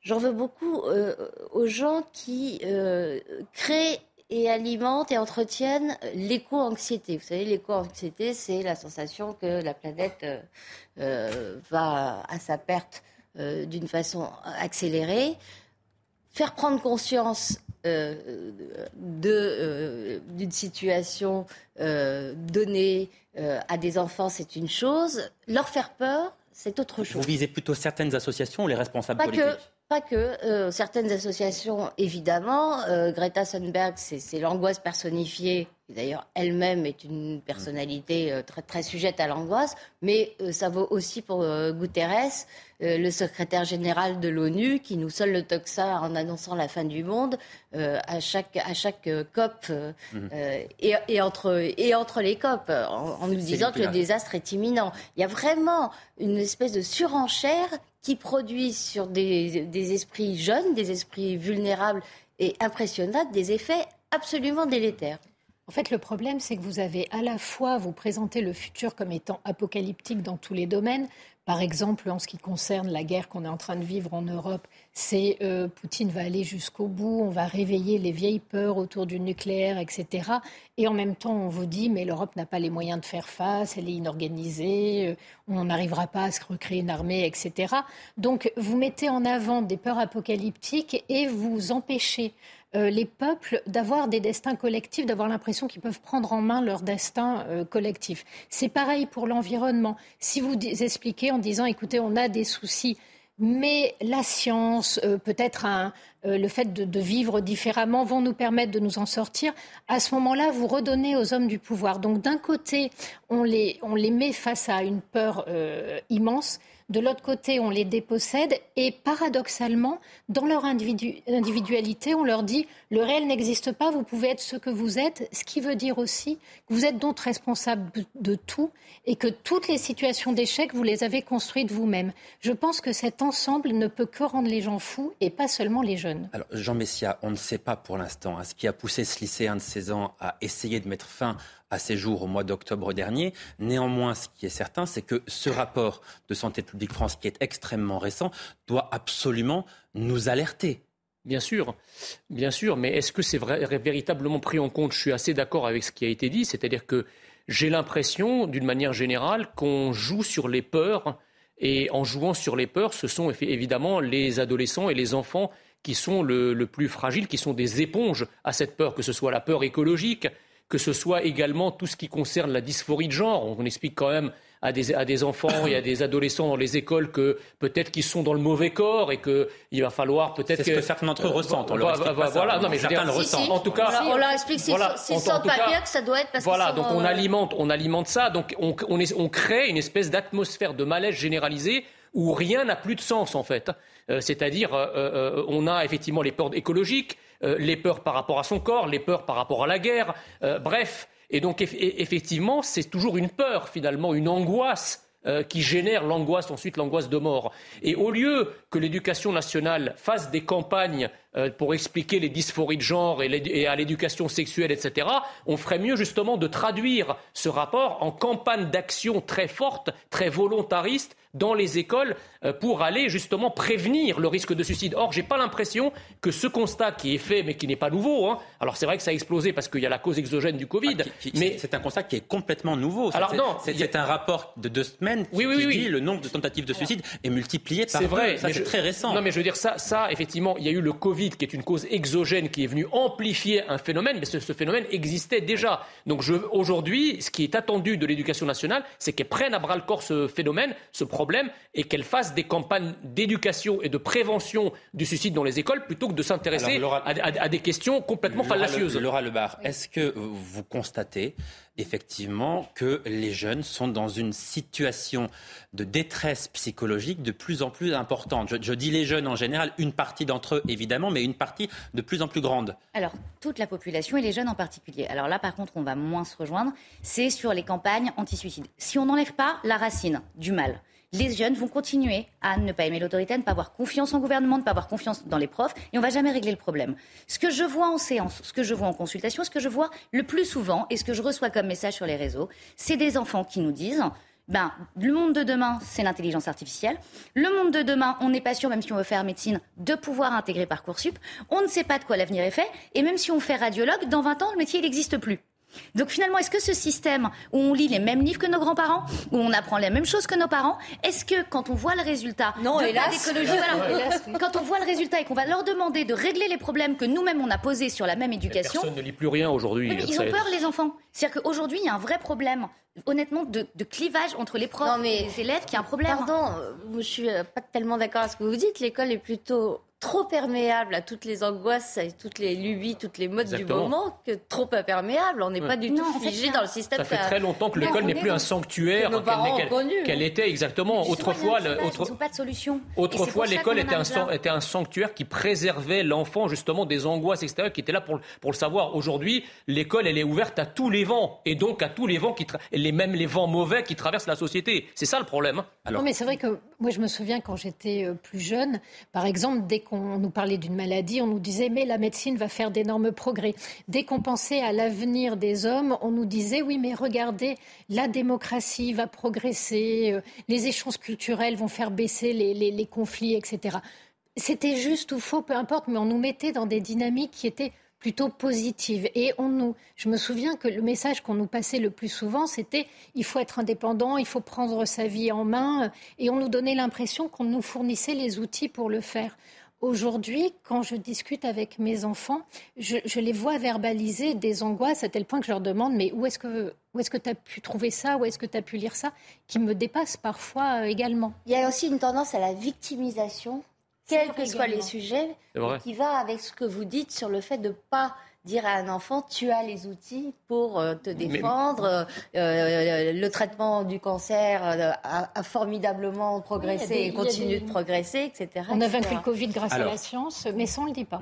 j'en veux beaucoup aux gens qui créent et alimentent et entretiennent l'éco-anxiété. Vous savez, l'éco-anxiété, c'est la sensation que la planète euh, euh, va à sa perte euh, d'une façon accélérée. Faire prendre conscience d'une situation donnée à des enfants, c'est une chose. Leur faire peur, c'est autre chose. Vous visez plutôt certaines associations ou les responsables politiques? Pas que. Euh, certaines associations, évidemment. Euh, Greta Thunberg, c'est l'angoisse personnifiée. D'ailleurs, elle-même est une personnalité euh, très, très sujette à l'angoisse. Mais ça vaut aussi pour Guterres, le secrétaire général de l'ONU, qui nous sonne le toxa en annonçant la fin du monde à chaque, à chaque COP mhm. et, et, entre, et entre les COP, en, en nous disant que le désastre est imminent. Il y a vraiment une espèce de surenchère qui produisent sur des, esprits jeunes, des esprits vulnérables et impressionnables, des effets absolument délétères. En fait, le problème, c'est que vous avez à la fois, vous présentez le futur comme étant apocalyptique dans tous les domaines, Par exemple, en ce qui concerne la guerre qu'on est en train de vivre en Europe, c'est euh, Poutine va aller jusqu'au bout, on va réveiller les vieilles peurs autour du nucléaire, etc. Et en même temps, on vous dit, mais l'Europe n'a pas les moyens de faire face, elle est inorganisée, euh, on n'arrivera pas à se recréer une armée, etc. Donc, vous mettez en avant des peurs apocalyptiques et vous empêchez euh, les peuples d'avoir des destins collectifs, d'avoir l'impression qu'ils peuvent prendre en main leur destin euh, collectif. C'est pareil pour l'environnement. Si vous expliquez en disant, écoutez, on a des soucis mais la science, euh, peut-être le fait de, vivre différemment vont nous permettre de nous en sortir. À ce moment-là, vous redonnez aux hommes du pouvoir. Donc d'un côté, on les, met face à une peur immense. De l'autre côté, on les dépossède et paradoxalement, dans leur individualité, on leur dit le réel n'existe pas, vous pouvez être ce que vous êtes, ce qui veut dire aussi que vous êtes donc responsable de tout et que toutes les situations d'échec, vous les avez construites vous-même. Je pense que cet ensemble ne peut que rendre les gens fous et pas seulement les jeunes. Alors, Jean Messia, on ne sait pas pour l'instant hein, ce qui a poussé ce lycéen de 16 ans à essayer de mettre fin à ces jours au mois d'octobre dernier. Néanmoins, ce qui est certain, c'est que ce rapport de Santé publique France, qui est extrêmement récent, doit absolument nous alerter. Bien sûr, bien sûr, mais est-ce que c'est véritablement pris en compte? Je suis assez d'accord avec ce qui a été dit, c'est-à-dire que j'ai l'impression, d'une manière générale, qu'on joue sur les peurs, et en jouant sur les peurs, ce sont évidemment les adolescents et les enfants qui sont le, le plus fragiles, qui sont des éponges à cette peur, que ce soit la peur écologique, que ce soit également tout ce qui concerne la dysphorie de genre. On explique quand même à des, à des enfants et à des adolescents dans les écoles que peut-être qu'ils sont dans le mauvais corps et qu'il va falloir peut-être que... ce que certains d'entre eux ressentent. On leur explique pas voilà, ça. non mais certains le ressentent. En tout cas, on leur explique s'ils voilà, sentent pas bien que ça doit être parce voilà, que donc on alimente, on alimente ça, donc on, on, est, on crée une espèce d'atmosphère de malaise généralisé où rien n'a plus de sens en fait. Euh, c'est-à-dire, euh, euh, on a effectivement les peurs écologiques, les peurs par rapport à son corps, les peurs par rapport à la guerre, bref. Et donc effectivement, c'est toujours une peur finalement, une angoisse qui génère l'angoisse, ensuite l'angoisse de mort. Et au lieu que l'éducation nationale fasse des campagnes pour expliquer les dysphories de genre et, et à l'éducation sexuelle, etc., on ferait mieux justement de traduire ce rapport en campagne d'action très forte, très volontariste dans les écoles euh, pour aller justement prévenir le risque de suicide. Or, j'ai pas l'impression que ce constat qui est fait, mais qui n'est pas nouveau, hein, alors c'est vrai que ça a explosé parce qu'il y a la cause exogène du Covid, ah, mais c'est un constat qui est complètement nouveau. Alors non, c'est un rapport de deux semaines qui, dit le nombre de tentatives de suicide est multiplié par C'est vrai, c'est très récent. Non, mais je veux dire ça, ça effectivement, il y a eu le Covid qui est une cause exogène qui est venue amplifier un phénomène, mais ce, ce phénomène existait déjà. Donc aujourd'hui, ce qui est attendu de l'éducation nationale, c'est qu'elle prenne à bras le corps ce phénomène, ce problème, et qu'elle fasse des campagnes d'éducation et de prévention du suicide dans les écoles plutôt que de s'intéresser à, des questions complètement fallacieuses. Laura Lebar, est-ce que vous constatez effectivement que les jeunes sont dans une situation de détresse psychologique de plus en plus importante? Je, dis les jeunes en général, une partie d'entre eux évidemment, mais une partie de plus en plus grande. Alors, toute la population et les jeunes en particulier. Alors là, par contre, on va moins se rejoindre, c'est sur les campagnes anti-suicide. Si on n'enlève pas la racine du mal, les jeunes vont continuer à ne pas aimer l'autorité, à ne pas avoir confiance en gouvernement, ne pas avoir confiance dans les profs, et on va jamais régler le problème. Ce que je vois en séance, ce que je vois en consultation, ce que je vois le plus souvent, et ce que je reçois comme message sur les réseaux, c'est des enfants qui nous disent ben, le monde de demain, c'est l'intelligence artificielle. Le monde de demain, on n'est pas sûr, même si on veut faire médecine, de pouvoir intégrer Parcoursup. On ne sait pas de quoi l'avenir est fait. Et même si on fait radiologue, dans 20 ans, le métier, n'existe plus. Donc finalement, est-ce que ce système où on lit les mêmes livres que nos grands-parents, où on apprend les mêmes choses que nos parents, est-ce que quand on voit le résultat non, de hélas. quand on voit le résultat et qu'on va leur demander de régler les problèmes que nous-mêmes on a posés sur la même éducation, personne ne lit plus rien aujourd'hui. ils ont peur les enfants. C'est-à-dire qu'aujourd'hui il y a un vrai problème honnêtement, de, clivage entre les profs et les élèves qui est un problème. Pardon, euh, je suis euh, pas tellement d'accord avec ce que vous dites. L'école est plutôt trop perméable à toutes les angoisses, à toutes les lubies, toutes les modes du moment que trop imperméable. On n'est pas du tout figé dans le système. Ça fait très longtemps que l'école n'est plus un sanctuaire qu'elle était exactement. Autrefois, pas de solution. Autrefois, l'école était un, était un sanctuaire qui préservait l'enfant justement des angoisses extérieures, qui était là pour, pour le savoir. Aujourd'hui, l'école, elle est ouverte à tous les vents et donc à tous les vents qui les même les vents mauvais qui traversent la société. C'est ça le problème. Hein. Alors... Non, mais c'est vrai que moi je me souviens quand j'étais euh, plus jeune, par exemple, dès qu'on nous parlait d'une maladie, on nous disait mais la médecine va faire d'énormes progrès. Dès qu'on pensait à l'avenir des hommes, on nous disait oui mais regardez, la démocratie va progresser, euh, les échanges culturels vont faire baisser les, conflits, etc. C'était juste ou faux, peu importe, mais on nous mettait dans des dynamiques qui étaient plutôt positive. Et on nous, je me souviens que le message qu'on nous passait le plus souvent, c'était il faut être indépendant, il faut prendre sa vie en main, et on nous donnait l'impression qu'on nous fournissait les outils pour le faire. Aujourd'hui, quand je discute avec mes enfants, je, les vois verbaliser des angoisses à tel point que je leur demande mais où est-ce que où est-ce que tu as pu trouver ça? Où est-ce que tu as pu lire ça? Qui me dépasse parfois euh, également. Il y a aussi une tendance à la victimisation quels que soient les sujets, qui va avec ce que vous dites sur le fait de ne pas dire à un enfant tu as les outils pour euh, te défendre. Euh, euh, le traitement du cancer a, formidablement progressé et continue de progresser, etc. On a vaincu le Covid grâce à la science, mais ça on ne le dit pas.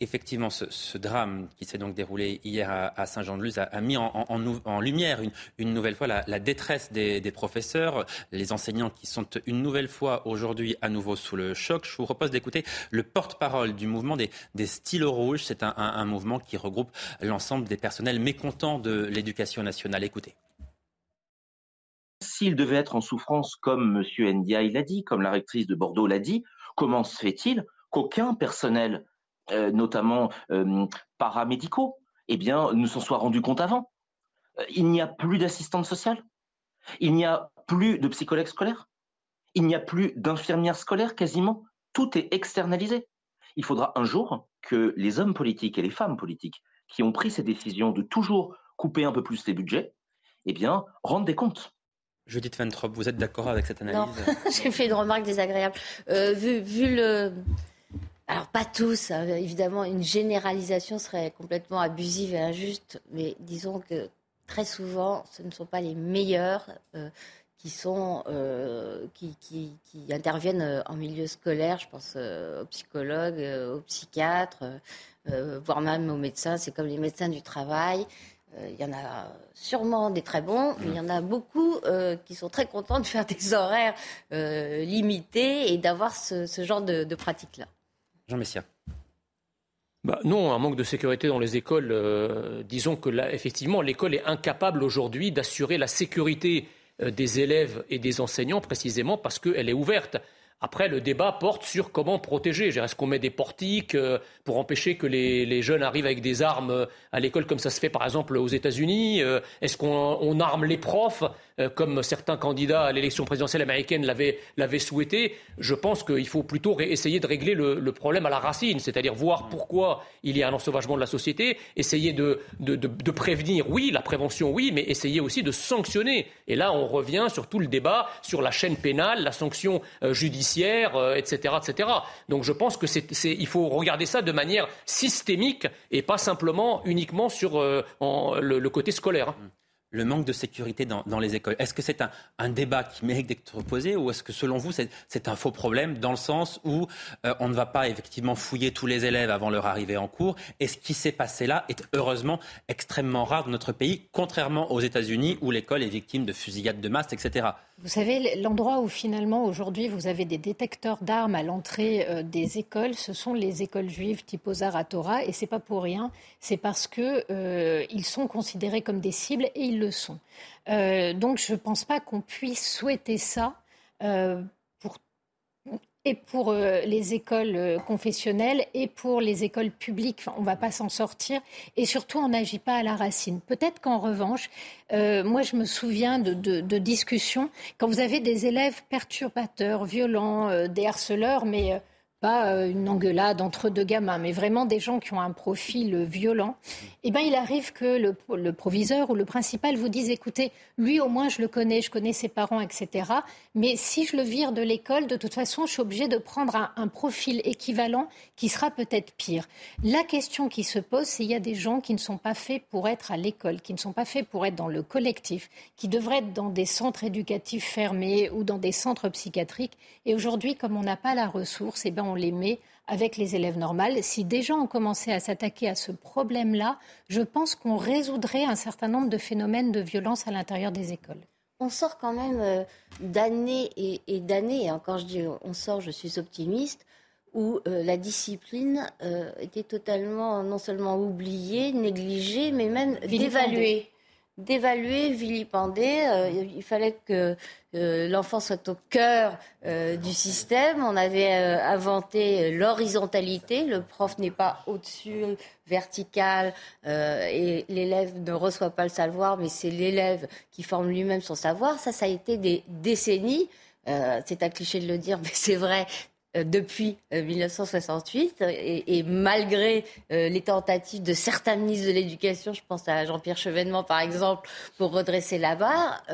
Effectivement, ce, drame qui s'est donc déroulé hier à, Saint-Jean-de-Luz a, mis en, lumière une, nouvelle fois la, détresse des, professeurs, les enseignants qui sont une nouvelle fois aujourd'hui à nouveau sous le choc. Je vous propose d'écouter le porte-parole du mouvement des, stylos rouges. C'est un, mouvement qui regroupe l'ensemble des personnels mécontents de l'éducation nationale. Écoutez. S'il devait être en souffrance, comme M. Ndiaye l'a dit, comme la rectrice de Bordeaux l'a dit, comment se fait-il qu'aucun personnel notamment euh, paramédicaux, eh bien, ne s'en soient rendus compte avant. Euh, il n'y a plus d'assistante sociale, il n'y a plus de psychologue scolaire, il n'y a plus d'infirmières scolaires quasiment. Tout est externalisé. Il faudra un jour que les hommes politiques et les femmes politiques qui ont pris ces décisions de toujours couper un peu plus les budgets, eh bien, rendent des comptes. Judith Van vous êtes d'accord avec cette analyse? Non, j'ai fait une remarque désagréable. vu, vu le, alors pas tous, hein. évidemment, une généralisation serait complètement abusive et injuste, mais disons que très souvent, ce ne sont pas les meilleurs euh, euh, qui, interviennent euh, en milieu scolaire. Je pense aux psychologues, aux psychiatres, voire même aux médecins. C'est comme les médecins du travail. Il y en a sûrement des très bons, mais il y en a beaucoup qui sont très contents de faire des horaires limités et d'avoir ce, genre de, pratiques-là. Jean Messia. Bah non, un manque de sécurité dans les écoles. Euh, disons que effectivement, l'école est incapable aujourd'hui d'assurer la sécurité euh, des élèves et des enseignants, précisément parce qu'elle est ouverte. Après, le débat porte sur comment protéger. Est-ce qu'on met des portiques euh, pour empêcher que les, jeunes arrivent avec des armes à l'école comme ça se fait par exemple aux États-Unis Est-ce qu'on arme les profs? Comme certains candidats à l'élection présidentielle américaine l'avaient souhaité, je pense qu'il faut plutôt essayer de régler le, problème à la racine, c'est-à-dire voir pourquoi il y a un ensauvagement de la société, essayer de, prévenir, oui, la prévention, oui, mais essayer aussi de sanctionner. Et là, on revient sur tout le débat sur la chaîne pénale, la sanction euh, judiciaire, etc., euh, etc. Donc je pense qu'il faut regarder ça de manière systémique et pas simplement uniquement sur le, côté scolaire. Hein le manque de sécurité dans, les écoles. Est-ce que c'est un, débat qui mérite d'être posé ou est-ce que selon vous c'est un faux problème dans le sens où euh, on ne va pas effectivement fouiller tous les élèves avant leur arrivée en cours et ce qui s'est passé là est heureusement extrêmement rare dans notre pays, contrairement aux États-Unis où l'école est victime de fusillades de masse, etc. Vous savez, l'endroit où finalement aujourd'hui vous avez des détecteurs d'armes à l'entrée euh, des écoles, ce sont les écoles juives type à Torah, et c'est pas pour rien, c'est parce que euh, ils sont considérés comme des cibles et ils le sont. Euh, donc je ne pense pas qu'on puisse souhaiter ça et pour euh, les écoles euh, confessionnelles et pour les écoles publiques. on ne va pas s'en sortir. Et surtout, on n'agit pas à la racine. Peut-être qu'en revanche, euh, moi, je me souviens de, de, discussions quand vous avez des élèves perturbateurs, violents, des harceleurs, mais pas euh, une engueulade entre deux gamins, mais vraiment des gens qui ont un profil violent, eh ben, il arrive que le, proviseur ou le principal vous dise, écoutez, lui au moins je le connais, je connais ses parents, etc. Mais si je le vire de l'école, de toute façon, je suis obligé de prendre un, un profil équivalent qui sera peut-être pire. La question qui se pose, c'est il y a des gens qui ne sont pas faits pour être à l'école, qui ne sont pas faits pour être dans le collectif, qui devraient être dans des centres éducatifs fermés ou dans des centres psychiatriques. Et aujourd'hui, comme on n'a pas la ressource, eh ben, on les met avec les élèves normales. Si des gens ont commencé à s'attaquer à ce problème-là, je pense qu'on résoudrait un certain nombre de phénomènes de violence à l'intérieur des écoles. On sort quand même euh, d'années et, d'années, et encore je dis on sort, je suis optimiste, où la discipline était totalement non seulement oubliée, négligée, mais même dévaluée d'évaluer, vilipender. Euh, il fallait que euh, l'enfant soit au cœur euh, du système. On avait inventé l'horizontalité. Le prof n'est pas au-dessus, vertical, et l'élève ne reçoit pas le savoir, mais c'est l'élève qui forme lui-même son savoir. Ça, ça a été des décennies. c'est un cliché de le dire, mais c'est vrai. Euh, depuis 1968 euh, et, et malgré euh, les tentatives de certains ministres de l'Éducation, je pense à Jean-Pierre Chevènement par exemple, pour redresser la barre,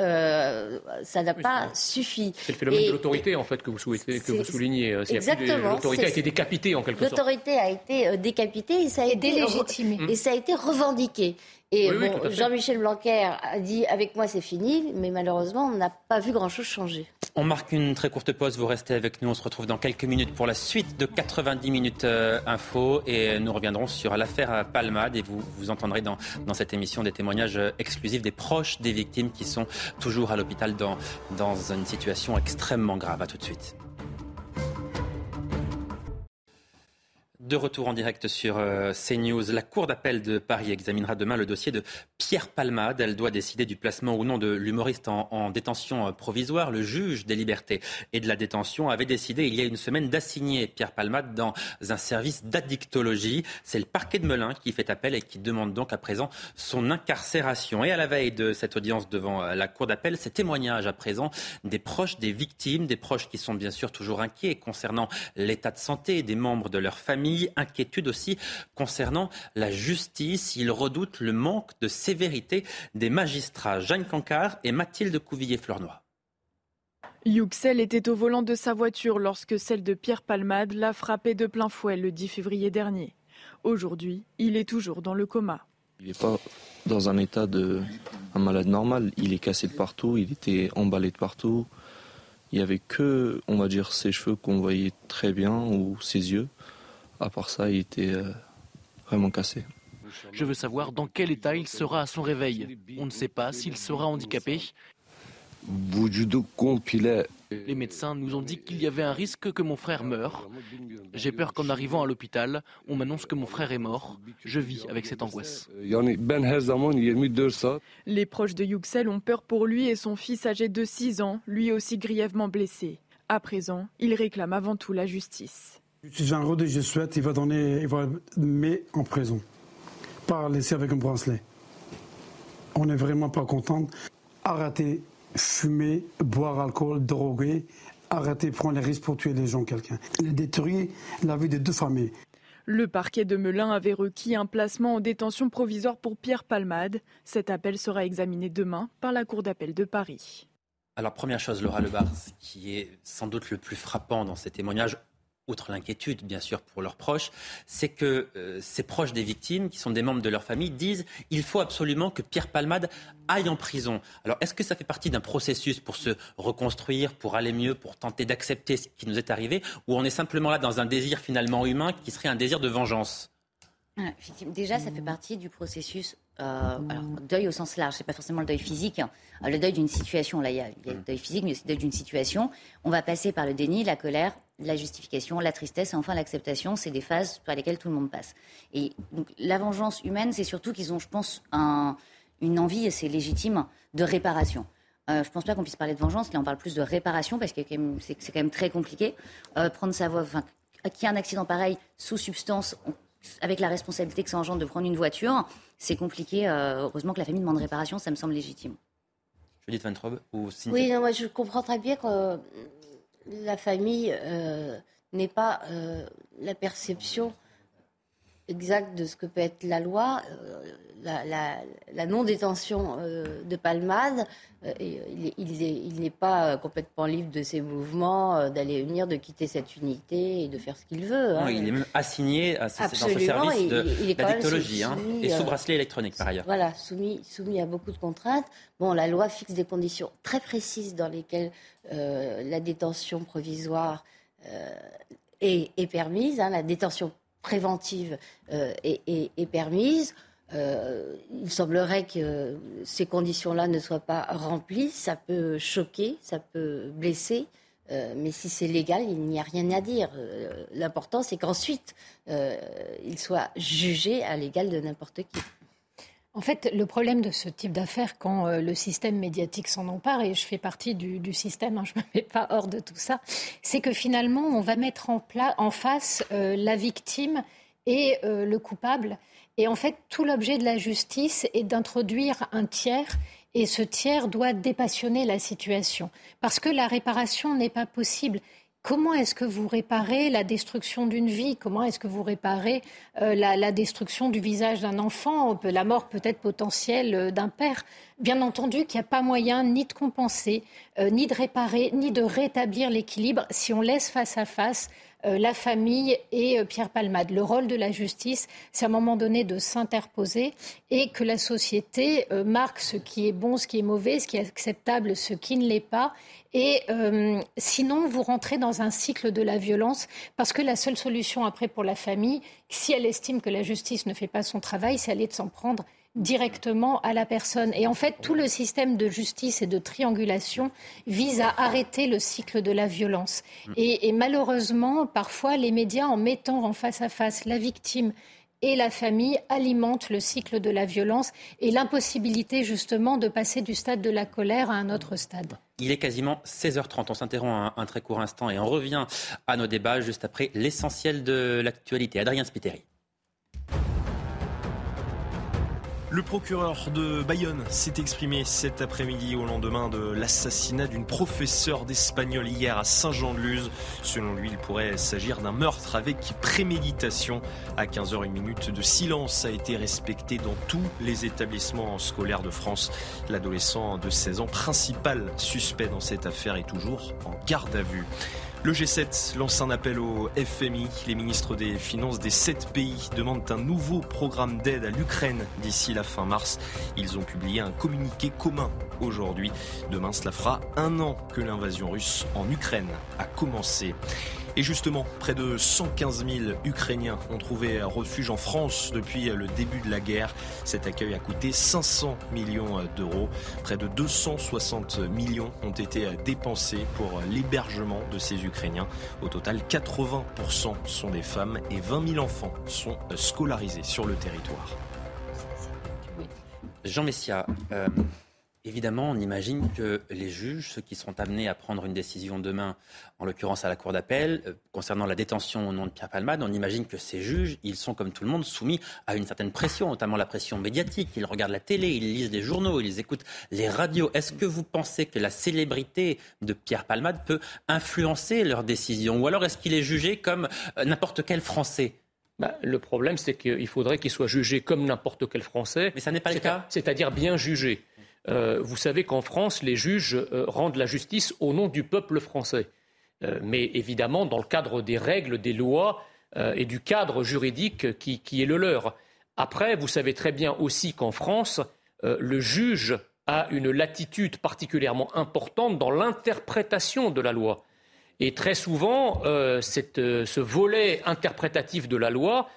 ça n'a pas suffi. C'est le phénomène de l'autorité en fait que vous souhaitez, que vous soulignez. Exactement. L'autorité a été décapitée en quelque sorte. L'autorité a été décapitée et ça a été délégitimé. Et ça a été revendiqué. Et Jean-Michel Blanquer a dit avec moi c'est fini, mais malheureusement on n'a pas vu grand-chose changer. On marque une très courte pause, vous restez avec nous, on se retrouve dans quelques minutes pour la suite de 90 minutes euh, info et nous reviendrons sur l'affaire Palmade et vous, vous entendrez dans, dans cette émission des témoignages exclusifs des proches des victimes qui sont toujours à l'hôpital dans, dans une situation extrêmement grave. À tout de suite. De retour en direct sur euh, CNews, la Cour d'appel de Paris examinera demain le dossier de Pierre Palmade. Elle doit décider du placement ou non de l'humoriste en, détention euh, provisoire. Le juge des libertés et de la détention avait décidé il y a une semaine d'assigner Pierre Palmade dans un service d'addictologie. C'est le parquet de Melun qui fait appel et qui demande donc à présent son incarcération. Et à la veille de cette audience devant euh, la Cour d'appel, ces témoignages à présent des proches des victimes, des proches qui sont bien sûr toujours inquiets concernant l'état de santé des membres de leur famille inquiétude aussi concernant la justice. Ils redoutent le manque de sévérité des magistrats. Jeanne Cancard et Mathilde Couvillier-Fleurnoy. Yuxel était au volant de sa voiture lorsque celle de Pierre Palmade l'a frappé de plein fouet le 10 février dernier. Aujourd'hui, il est toujours dans le coma. Il n'est pas dans un état de un malade normal. Il est cassé de partout, il était emballé de partout. Il n'y avait que, on va dire, ses cheveux qu'on voyait très bien ou ses yeux. À part ça, il était euh, vraiment cassé. Je veux savoir dans quel état il sera à son réveil. On ne sait pas s'il sera handicapé. Les médecins nous ont dit qu'il y avait un risque que mon frère meure. J'ai peur qu'en arrivant à l'hôpital, on m'annonce que mon frère est mort. Je vis avec cette angoisse. Les proches de Yuxel ont peur pour lui et son fils âgé de 6 ans, lui aussi grièvement blessé. À présent, il réclame avant tout la justice. Je suis un et je souhaite, il va donner, il va mettre en prison. Pas laisser avec un bracelet. On n'est vraiment pas content. Arrêtez, fumer, boire alcool, droguer. Arrêtez, prendre les risques pour tuer les gens, quelqu'un. Il a détruit la vie de deux familles. Le parquet de Melun avait requis un placement en détention provisoire pour Pierre Palmade. Cet appel sera examiné demain par la Cour d'appel de Paris. Alors, première chose, Laura Lebars, qui est sans doute le plus frappant dans ces témoignages, outre l'inquiétude bien sûr pour leurs proches, c'est que euh, ces proches des victimes, qui sont des membres de leur famille, disent il faut absolument que Pierre Palmade aille en prison. Alors est-ce que ça fait partie d'un processus pour se reconstruire, pour aller mieux, pour tenter d'accepter ce qui nous est arrivé, ou on est simplement là dans un désir finalement humain qui serait un désir de vengeance? Ah, Déjà, ça fait partie du processus euh, alors, deuil au sens large, c'est pas forcément le deuil physique. Hein. Le deuil d'une situation, là, il y, a, le deuil physique, mais le deuil d'une situation. On va passer par le déni, la colère, la justification, la tristesse et enfin l'acceptation. C'est des phases par lesquelles tout le monde passe. Et donc, la vengeance humaine, c'est surtout qu'ils ont, je pense, une envie, et c'est légitime, de réparation. Euh, je ne pense pas qu'on puisse parler de vengeance. Là, on parle plus de réparation parce que c'est quand même très compliqué. Euh, prendre sa voix, enfin, qu'il y a un accident pareil sous substance, avec la responsabilité que ça engendre de prendre une voiture, c'est compliqué. Euh, heureusement que la famille demande réparation, ça me semble légitime. Judith Van Trobe ou Oui, non, moi je comprends très bien que euh, la famille euh, n'ait pas la perception exacte de ce que peut être la loi la, non-détention euh, de Palmade, euh, il, n'est pas euh, complètement libre de ses mouvements, d'aller venir, de quitter cette unité et de faire ce qu'il veut. Hein. il est même assigné à, dans ce service de l'addictologie hein, et sous bracelet électronique par ailleurs. Voilà, soumis, soumis à beaucoup de contraintes. Bon, la loi fixe des conditions très précises dans lesquelles la détention provisoire est, est, permise, hein, la détention préventive est, est, permise. Euh, il semblerait que ces conditions-là ne soient pas remplies. Ça peut choquer, ça peut blesser. mais si c'est légal, il n'y a rien à dire. L'important, c'est qu'ensuite, il soit jugé à l'égal de n'importe qui. En fait, le problème de ce type d'affaires, quand le système médiatique s'en empare, et je fais partie du, système, hein, je ne me mets pas hors de tout ça, c'est que finalement, on va mettre en, en face la victime et le coupable. Et en fait, tout l'objet de la justice est d'introduire un tiers et ce tiers doit dépassionner la situation parce que la réparation n'est pas possible. Comment est-ce que vous réparez la destruction d'une vie? Comment est-ce que vous réparez euh, la, destruction du visage d'un enfant La mort peut-être potentielle euh, d'un père? Bien entendu qu'il n'y a pas moyen ni de compenser, euh, ni de réparer, ni de rétablir l'équilibre si on laisse face à face euh, la famille et euh, Pierre Palmade. Le rôle de la justice, c'est à un moment donné de s'interposer et que la société euh, marque ce qui est bon, ce qui est mauvais, ce qui est acceptable, ce qui ne l'est pas. Et sinon, vous rentrez dans un cycle de la violence parce que la seule solution après pour la famille, si elle estime que la justice ne fait pas son travail, c'est aller de s'en prendre directement à la personne. Et en fait, tout le système de justice et de triangulation vise à arrêter le cycle de la violence. Et, malheureusement, parfois, les médias, en mettant en face à face la victime et la famille alimentent le cycle de la violence et l'impossibilité justement de passer du stade de la colère à un autre stade. Il est quasiment 16h30. On s'interrompt un, un, très court instant et on revient à nos débats juste après l'essentiel de l'actualité. Adrien Spiteri. Le procureur de Bayonne s'est exprimé cet après-midi au lendemain de l'assassinat d'une professeure d'espagnol hier à Saint-Jean-de-Luz. Selon lui, il pourrait s'agir d'un meurtre avec préméditation. À 15h, une minute de silence a été respectée dans tous les établissements scolaires de France. L'adolescent de 16 ans, principal suspect dans cette affaire, est toujours en garde à vue. Le G7 lance un appel au FMI. Les ministres des Finances des sept pays demandent un nouveau programme d'aide à l'Ukraine d'ici la fin mars. Ils ont publié un communiqué commun aujourd'hui. Demain, cela fera un an que l'invasion russe en Ukraine a commencé. Et justement, près de 115 000 Ukrainiens ont trouvé refuge en France depuis le début de la guerre. Cet accueil a coûté 500 millions d'euros. Près de 260 millions ont été dépensés pour l'hébergement de ces Ukrainiens. Au total, 80% sont des femmes et 20 000 enfants sont scolarisés sur le territoire. Jean Messia, euh, Évidemment, on imagine que les juges, ceux qui seront amenés à prendre une décision demain, en l'occurrence à la Cour d'appel, euh, concernant la détention au nom de Pierre Palmade, on imagine que ces juges, ils sont comme tout le monde soumis à une certaine pression, notamment la pression médiatique. Ils regardent la télé, ils lisent des journaux, ils écoutent les radios. Est-ce que vous pensez que la célébrité de Pierre Palmade peut influencer leurs décisions Ou alors est-ce qu'il est jugé comme euh, n'importe quel Français? Bah, le problème, c'est qu'il faudrait qu'il soit jugé comme n'importe quel Français. Mais ça n'est pas le cas. C'est-à-dire bien jugé. Euh, vous savez qu'en France, les juges euh, rendent la justice au nom du peuple français. Euh, mais évidemment, dans le cadre des règles, des lois et du cadre juridique qui, est le leur. Après, vous savez très bien aussi qu'en France, le juge a une latitude particulièrement importante dans l'interprétation de la loi. Et très souvent, ce volet interprétatif de la loi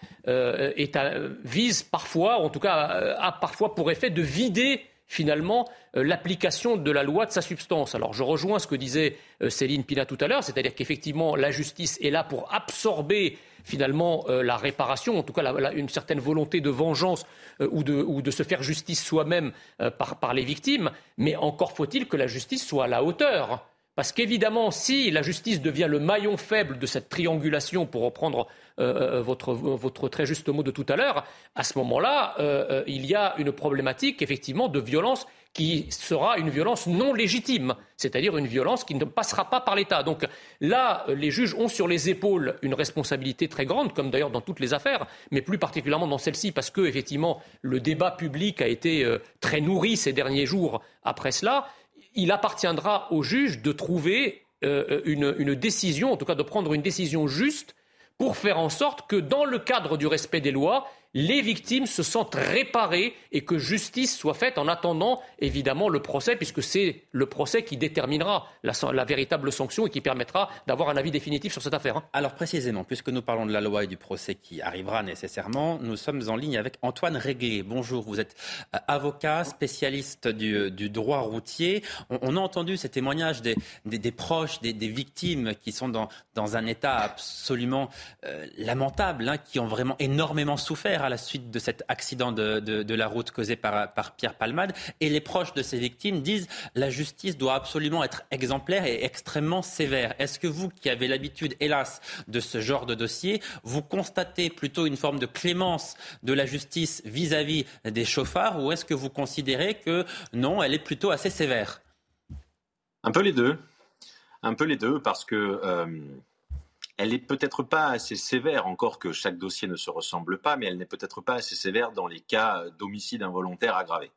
vise parfois, en tout cas, a parfois pour effet de vider finalement euh, l'application de la loi de sa substance. Alors je rejoins ce que disait euh, Céline Pina tout à l'heure, c'est-à-dire qu'effectivement la justice est là pour absorber finalement euh, la réparation, en tout cas une certaine volonté de vengeance ou de, se faire justice soi-même par les victimes, mais encore faut-il que la justice soit à la hauteur. Parce qu'évidemment, si la justice devient le maillon faible de cette triangulation, pour reprendre euh, euh, votre, très juste mot de tout à l'heure, à ce moment-là, euh, il y a une problématique effectivement de violence qui sera une violence non légitime, c'est-à-dire une violence qui ne passera pas par l'État. Donc là, les juges ont sur les épaules une responsabilité très grande, comme d'ailleurs dans toutes les affaires, mais plus particulièrement dans celle-ci, parce que effectivement, le débat public a été très nourri ces derniers jours après cela il appartiendra au juge de trouver euh, une, décision, en tout cas de prendre une décision juste pour faire en sorte que dans le cadre du respect des lois, les victimes se sentent réparées et que justice soit faite en attendant évidemment le procès, puisque c'est le procès qui déterminera la, véritable sanction et qui permettra d'avoir un avis définitif sur cette affaire. Hein. Alors précisément, puisque nous parlons de la loi et du procès qui arrivera nécessairement, nous sommes en ligne avec Antoine Réglé. Bonjour, vous êtes euh, avocat, spécialiste du, droit routier. On, a entendu ces témoignages des, proches, des, victimes qui sont dans, un état absolument euh, lamentable, hein, qui ont vraiment énormément souffert à la suite de cet accident de, la route causé par, Pierre Palmade. Et les proches de ces victimes disent la justice doit absolument être exemplaire et extrêmement sévère. Est-ce que vous, qui avez l'habitude, hélas, de ce genre de dossier, vous constatez plutôt une forme de clémence de la justice vis-à-vis des chauffards ou est-ce que vous considérez que non, elle est plutôt assez sévère? Un peu les deux. Un peu les deux, parce que euh, elle n'est peut-être pas assez sévère, encore que chaque dossier ne se ressemble pas, mais elle n'est peut-être pas assez sévère dans les cas d'homicide involontaire aggravé.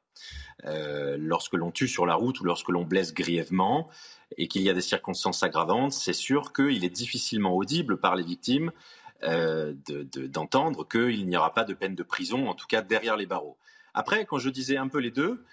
Euh, lorsque l'on tue sur la route ou lorsque l'on blesse grièvement et qu'il y a des circonstances aggravantes, c'est sûr qu'il est difficilement audible par les victimes euh, d'entendre qu'il n'y aura pas de peine de prison, en tout cas derrière les barreaux. Après, quand je disais un peu les deux,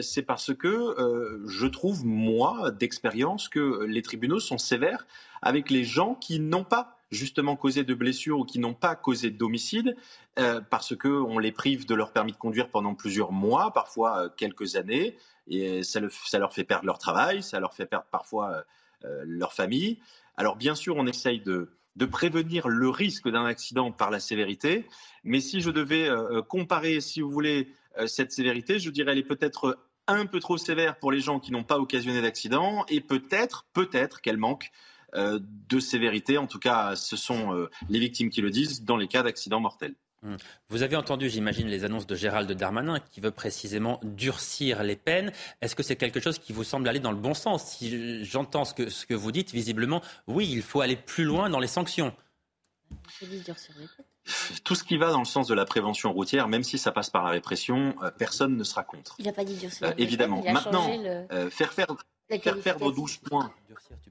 c'est parce que euh, je trouve, moi, d'expérience, que les tribunaux sont sévères avec les gens qui n'ont pas justement causé de blessures ou qui n'ont pas causé d'homicide, euh, parce qu'on les prive de leur permis de conduire pendant plusieurs mois, parfois quelques années, et ça, leur fait perdre leur travail, ça leur fait perdre parfois leur famille. Alors bien sûr, on essaye de, prévenir le risque d'un accident par la sévérité, mais si je devais comparer, si vous voulez, euh, cette sévérité, je dirais, elle est peut-être un peu trop sévère pour les gens qui n'ont pas occasionné d'accident et peut-être, peut-être qu'elle manque euh, de sévérité. En tout cas, ce sont euh, les victimes qui le disent dans les cas d'accidents mortels. Mmh. Vous avez entendu, j'imagine, les annonces de Gérald Darmanin qui veut précisément durcir les peines. Est-ce que c'est quelque chose qui vous semble aller dans le bon sens? Si j'entends ce que, ce que vous dites, visiblement, oui, il faut aller plus loin dans les sanctions tout ce qui va dans le sens de la prévention routière, même si ça passe par la répression, euh, personne ne sera contre. Il n'a pas dit euh, Évidemment. Maintenant, euh, faire, faire, faire perdre 12 points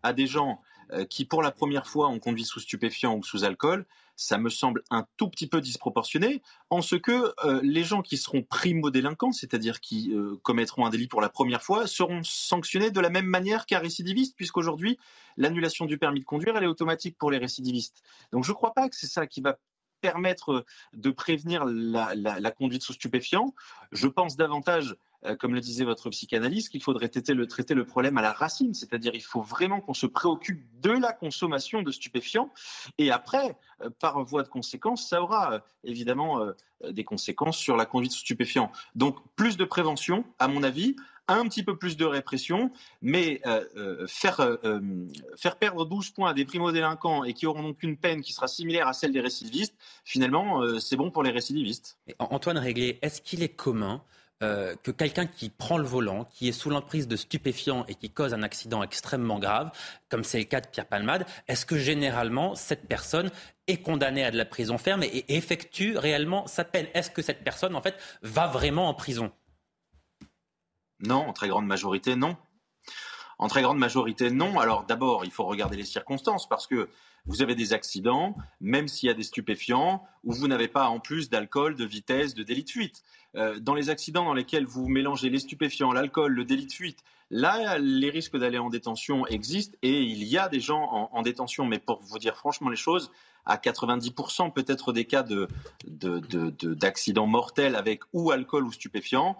à des gens qui, pour la première fois, ont conduit sous stupéfiants ou sous alcool, ça me semble un tout petit peu disproportionné, en ce que les gens qui seront primo-délinquants, c'est-à-dire qui commettront un délit pour la première fois, seront sanctionnés de la même manière qu'un récidiviste, puisqu'aujourd'hui, l'annulation du permis de conduire, elle est automatique pour les récidivistes. Donc je ne crois pas que c'est ça qui va permettre de prévenir la, conduite sous stupéfiants. Je pense davantage, euh, comme le disait votre psychanalyste, qu'il faudrait traiter le, problème à la racine, c'est-à-dire il faut vraiment qu'on se préoccupe de la consommation de stupéfiants. Et après, euh, par voie de conséquence, ça aura euh, évidemment des conséquences sur la conduite sous stupéfiants. Donc plus de prévention, à mon avis un petit peu plus de répression, mais euh, euh, faire, euh, faire perdre 12 points à des primo-délinquants et qui auront donc une peine qui sera similaire à celle des récidivistes, finalement, c'est bon pour les récidivistes. Antoine Réglé, est-ce qu'il est commun que quelqu'un qui prend le volant, qui est sous l'emprise de stupéfiants et qui cause un accident extrêmement grave, comme c'est le cas de Pierre Palmade, est-ce que généralement cette personne est condamnée à de la prison ferme et effectue réellement sa peine? Est-ce que cette personne, en fait, va vraiment en prison? Non, en très grande majorité, non. En très grande majorité, non. Alors d'abord, il faut regarder les circonstances parce que vous avez des accidents, même s'il y a des stupéfiants, où vous n'avez pas en plus d'alcool, de vitesse, de délit de fuite. Euh, dans les accidents dans lesquels vous mélangez les stupéfiants, l'alcool, le délit de fuite, là, les risques d'aller en détention existent et il y a des gens en, détention. Mais pour vous dire franchement les choses, à 90% peut-être des cas d'accidents mortels avec ou alcool ou stupéfiants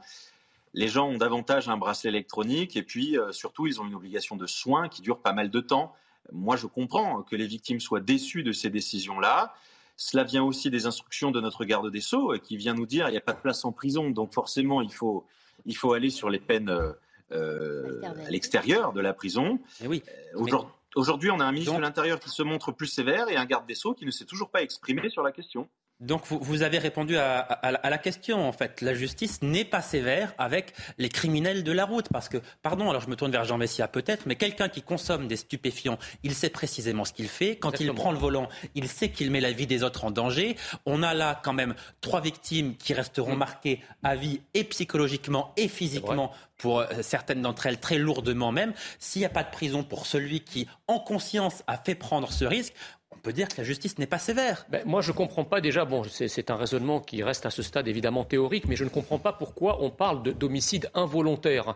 les gens ont davantage un bracelet électronique et puis euh, surtout ils ont une obligation de soins qui dure pas mal de temps. Moi je comprends que les victimes soient déçues de ces décisions-là. Cela vient aussi des instructions de notre garde des Sceaux euh, qui vient nous dire il n'y a pas de place en prison, donc forcément il faut, il faut aller sur les peines euh, à l'extérieur de la prison. Eh oui. Aujourd'hui, on a un ministre de l'Intérieur qui se montre plus sévère et un garde des Sceaux qui ne s'est toujours pas exprimé sur la question. Donc vous, avez répondu à, la question en fait. La justice n'est pas sévère avec les criminels de la route parce que, pardon, alors je me tourne vers Jean Messia peut-être, mais quelqu'un qui consomme des stupéfiants, il sait précisément ce qu'il fait. Quand il prend le volant, il sait qu'il met la vie des autres en danger. On a là quand même trois victimes qui resteront mm. marquées à vie et psychologiquement et physiquement pour euh, certaines d'entre elles très lourdement même. S'il n'y a pas de prison pour celui qui, en conscience, a fait prendre ce risque, on peut dire que la justice n'est pas sévère. Ben, moi, je ne comprends pas déjà, bon, c'est un raisonnement qui reste à ce stade évidemment théorique, mais je ne comprends pas pourquoi on parle d'homicide involontaire.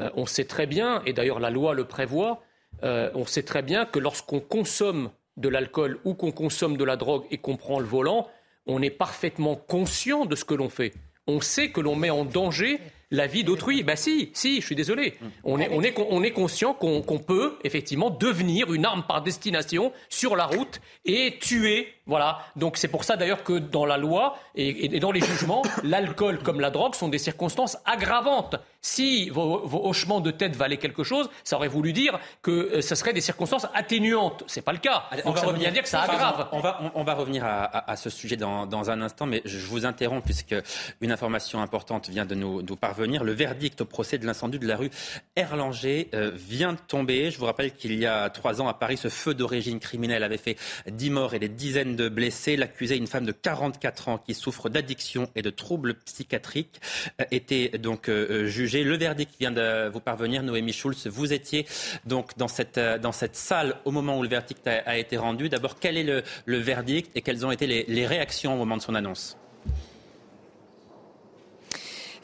Euh, on sait très bien, et d'ailleurs la loi le prévoit, euh, on sait très bien que lorsqu'on consomme de l'alcool ou qu'on consomme de la drogue et qu'on prend le volant, on est parfaitement conscient de ce que l'on fait. On sait que l'on met en danger la vie d'autrui. Bah si, si, je suis désolé. On est, on est, on est conscient qu'on peut effectivement devenir une arme par destination sur la route et tuer. Voilà. Donc c'est pour ça d'ailleurs que dans la loi et, dans les jugements, l'alcool comme la drogue sont des circonstances aggravantes. Si vos, hochements de tête valaient quelque chose, ça aurait voulu dire que euh, ce serait des circonstances atténuantes. C'est pas le cas. on va revenir, dire que ça aggrave. On va, on, va revenir à, ce sujet dans, dans, un instant, mais je vous interromps puisque une information importante vient de nous, nous parler le verdict au procès de l'incendie de la rue Erlanger euh, vient de tomber. Je vous rappelle qu'il y a trois ans à Paris, ce feu d'origine criminelle avait fait dix morts et des dizaines de blessés. L'accusé, une femme de 44 ans qui souffre d'addiction et de troubles psychiatriques, euh, était donc euh, jugée. Le verdict vient de vous parvenir, Noémie Schulz. Vous étiez donc dans cette salle au moment où le verdict a, été rendu. D'abord, quel est le, verdict et quelles ont été les réactions au moment de son annonce?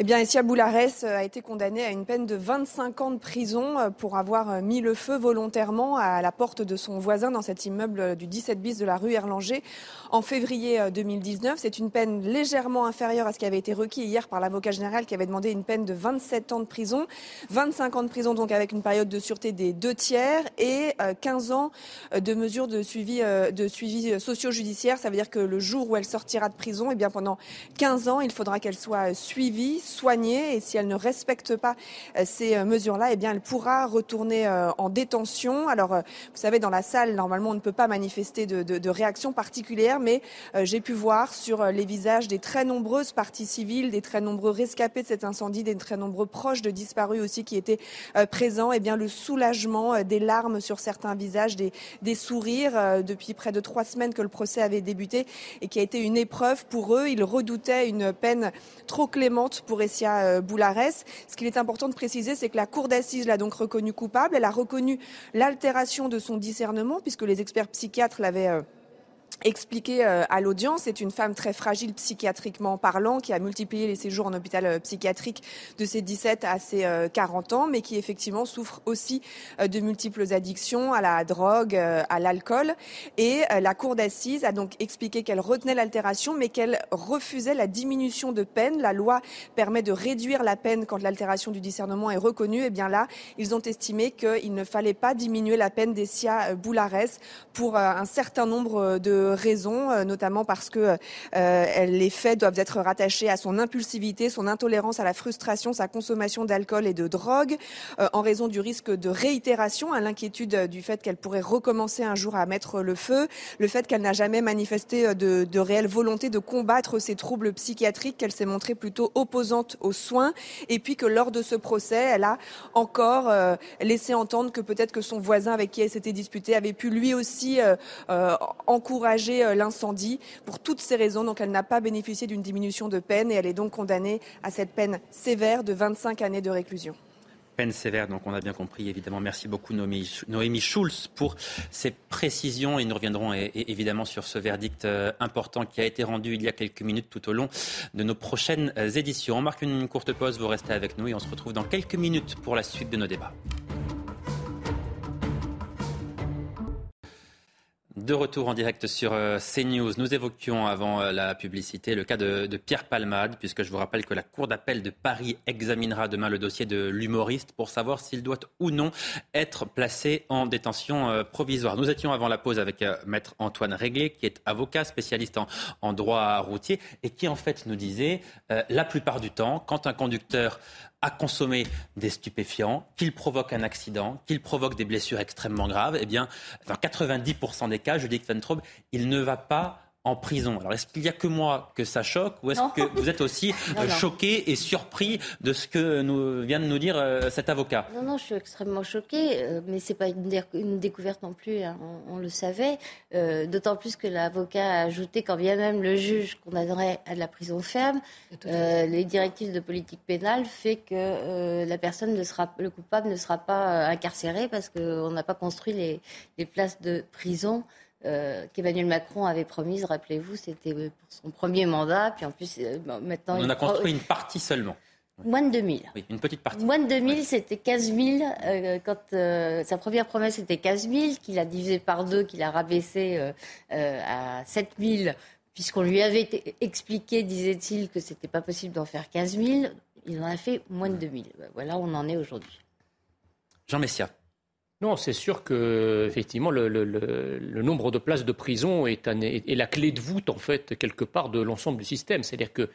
Eh bien, Essia Boulares euh, a été condamné à une peine de 25 ans de prison euh, pour avoir euh, mis le feu volontairement à la porte de son voisin dans cet immeuble du 17 bis de la rue Erlanger en février 2019. C'est une peine légèrement inférieure à ce qui avait été requis hier par l'avocat général qui avait demandé une peine de 27 ans de prison. 25 ans de prison donc avec une période de sûreté des deux tiers et 15 ans de mesures de suivi, de suivi socio-judiciaire. Ça veut dire que le jour où elle sortira de prison, eh bien pendant 15 ans, il faudra qu'elle soit suivie, soignée et si elle ne respecte pas euh, ces euh, mesures-là, eh bien, elle pourra retourner euh, en détention. Alors, vous savez, dans la salle, normalement, on ne peut pas manifester de, de, de réaction particulière, mais j'ai pu voir sur les visages des très nombreuses parties civiles, des très nombreux rescapés de cet incendie, des très nombreux proches de disparus aussi qui étaient présents, eh bien, le soulagement, des larmes sur certains visages, des, des sourires depuis près de trois semaines que le procès avait débuté et qui a été une épreuve pour eux. Ils redoutaient une peine trop clémente pour Essia euh, Boulares. Ce qu'il est important de préciser, c'est que la Cour d'assises l'a donc reconnu coupable. Elle a reconnu l'altération de son discernement, puisque les experts psychiatres l'avaient expliqué euh, à l'audience. C'est une femme très fragile psychiatriquement parlant, qui a multiplié les séjours en hôpital euh, psychiatrique de ses 17 à ses 40 euh, ans, mais qui effectivement souffre aussi de multiples addictions à la drogue, à l'alcool. Et la cour d'assises a donc expliqué qu'elle retenait l'altération, mais qu'elle refusait la diminution de peine. La loi permet de réduire la peine quand l'altération du discernement est reconnue. Et eh bien là, ils ont estimé qu'il ne fallait pas diminuer la peine d'Essia Boulares pour un certain nombre de raisons, euh, notamment parce que euh, les faits doivent être rattachés à son impulsivité, son intolérance à la frustration, sa consommation d'alcool et de drogue, euh, en raison du risque de réitération, à l'inquiétude du fait qu'elle pourrait recommencer un jour à mettre le feu, le fait qu'elle n'a jamais manifesté de réelle volonté de combattre ses troubles psychiatriques, qu'elle s'est montrée plutôt opposante aux soins, et puis que lors de ce procès, elle a encore laissé entendre que peut-être que son voisin avec qui elle s'était disputée avait pu lui aussi encourager euh, l'incendie. Pour toutes ces raisons, donc elle n'a pas bénéficié d'une diminution de peine et elle est donc condamnée à cette peine sévère de 25 années de réclusion peine sévère, donc on a bien compris, évidemment. Merci beaucoup, Noémie Schulz, pour ces précisions. Et nous reviendrons évidemment sur ce verdict euh, important qui a été rendu il y a quelques minutes tout au long de nos prochaines euh, éditions. On marque une courte pause, vous restez avec nous et on se retrouve dans quelques minutes pour la suite de nos débats. De retour en direct sur euh, CNews, nous évoquions avant euh, la publicité le cas de, Pierre Palmade, puisque je vous rappelle que la Cour d'appel de Paris examinera demain le dossier de l'humoriste pour savoir s'il doit ou non être placé en détention euh, provisoire. Nous étions avant la pause avec maître Antoine Réglé, qui est avocat spécialiste en, droit routier, et qui en fait nous disait, la plupart du temps, quand un conducteur à consommer des stupéfiants, qu'il provoque un accident, qu'il provoque des blessures extrêmement graves, eh bien, dans 90% des cas, je dis que il ne va pas en prison. Alors, est-ce qu'il n'y a que moi que ça choque ou est-ce que vous êtes aussi euh, choqué et surpris de ce que nous, vient de nous dire euh, cet avocat? Non, non, je suis extrêmement choqué, euh, mais ce n'est pas une, découverte non plus, hein, on, le savait. D'autant plus que l'avocat a ajouté, quand bien même le juge condamnerait à de la prison ferme, les directives de politique pénale fait que la personne ne sera, le coupable ne sera pas incarcéré parce qu'on n'a pas construit les, les places de prison euh, qu'Emmanuel Macron avait promise, rappelez-vous, c'était pour son premier mandat, puis en plus, euh, maintenant... On en a construit une partie seulement. Moins de 2000. Oui, une petite partie. Moins de 2000, c'était 15 000. euh, quand euh, sa première promesse était 15 000, qu'il a divisé par deux, qu'il a rabaissé euh, euh, à 7 000, puisqu'on lui avait expliqué, disait-il, que c'était pas possible d'en faire 15 000. Il en a fait moins de 2000. Voilà où on en est aujourd'hui. Jean Messia. Non, c'est sûr que effectivement le, le- le- le nombre de places de prison est, un- est- est la clé de voûte en fait quelque part de l'ensemble du système. C'est-à-dire que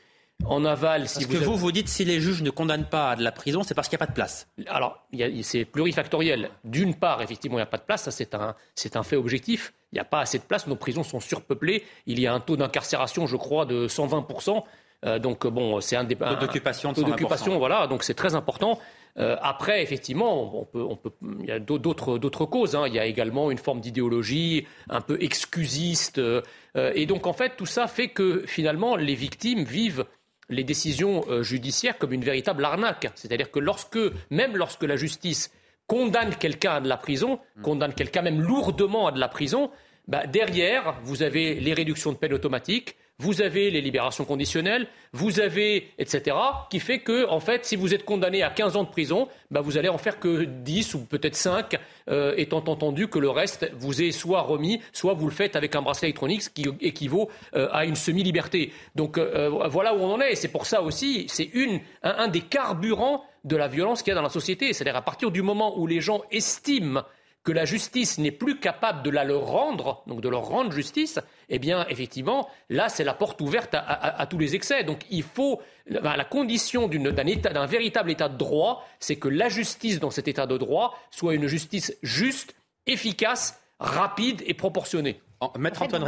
en aval, si Parce vous que avez- vous, vous dites si les juges ne condamnent pas à de la prison, c'est parce qu'il n'y a pas de place. Alors, c'est plurifactoriel. D'une part, effectivement, il n'y a pas de place, ça c'est un, c'est un fait objectif. Il n'y a pas assez de place, nos prisons sont surpeuplées. Il y a un taux d'incarcération, je crois, de 120%. Euh, donc, bon, c'est un des. Taux d'occupation de taux 120%. d'occupation, voilà, donc c'est très important. Euh, après, effectivement, on peut, on peut, il y a d'au- d'autres, d'autres causes. hein. Il y a également une forme d'idéologie un peu excusiste. euh, et donc, en fait, tout ça fait que finalement, les victimes vivent les décisions euh, judiciaires comme une véritable arnaque. C'est-à-dire que lorsque, même lorsque la justice condamne quelqu'un à de la prison, condamne quelqu'un même lourdement à de la prison, bah, derrière, vous avez les réductions de peine automatiques, vous avez les libérations conditionnelles, vous avez, etc., qui fait que, en fait, si vous êtes condamné à 15 ans de prison, bah, vous allez en faire que 10 ou peut-être 5, euh, étant entendu que le reste vous est soit remis, soit vous le faites avec un bracelet électronique, ce qui équivaut euh, à une semi-liberté. Donc euh, voilà où on en est. Et c'est pour ça aussi, c'est une, un, un des carburants de la violence qu'il y a dans la société. C'est-à-dire à partir du moment où les gens estiment que la justice n'est plus capable de la leur rendre, donc de leur rendre justice, eh bien, effectivement, là, c'est la porte ouverte à, tous les excès. Donc, il faut, la condition d'un véritable état de droit, c'est que la justice dans cet état de droit soit une justice juste, efficace, rapide et proportionnée. Antoine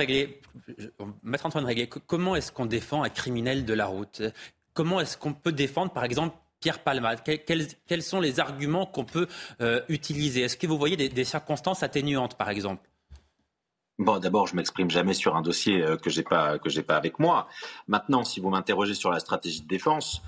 Maître Antoine Réglé, co- comment est-ce qu'on défend un criminel de la route? Comment est-ce qu'on peut défendre, par exemple, Pierre Palmade quels, sont les arguments qu'on peut euh, utiliser? Est-ce que vous voyez des, circonstances atténuantes, par exemple? Bon, d'abord, je m'exprime jamais sur un dossier euh, que j'ai pas que j'ai pas avec moi. Maintenant, si vous m'interrogez sur la stratégie de défense,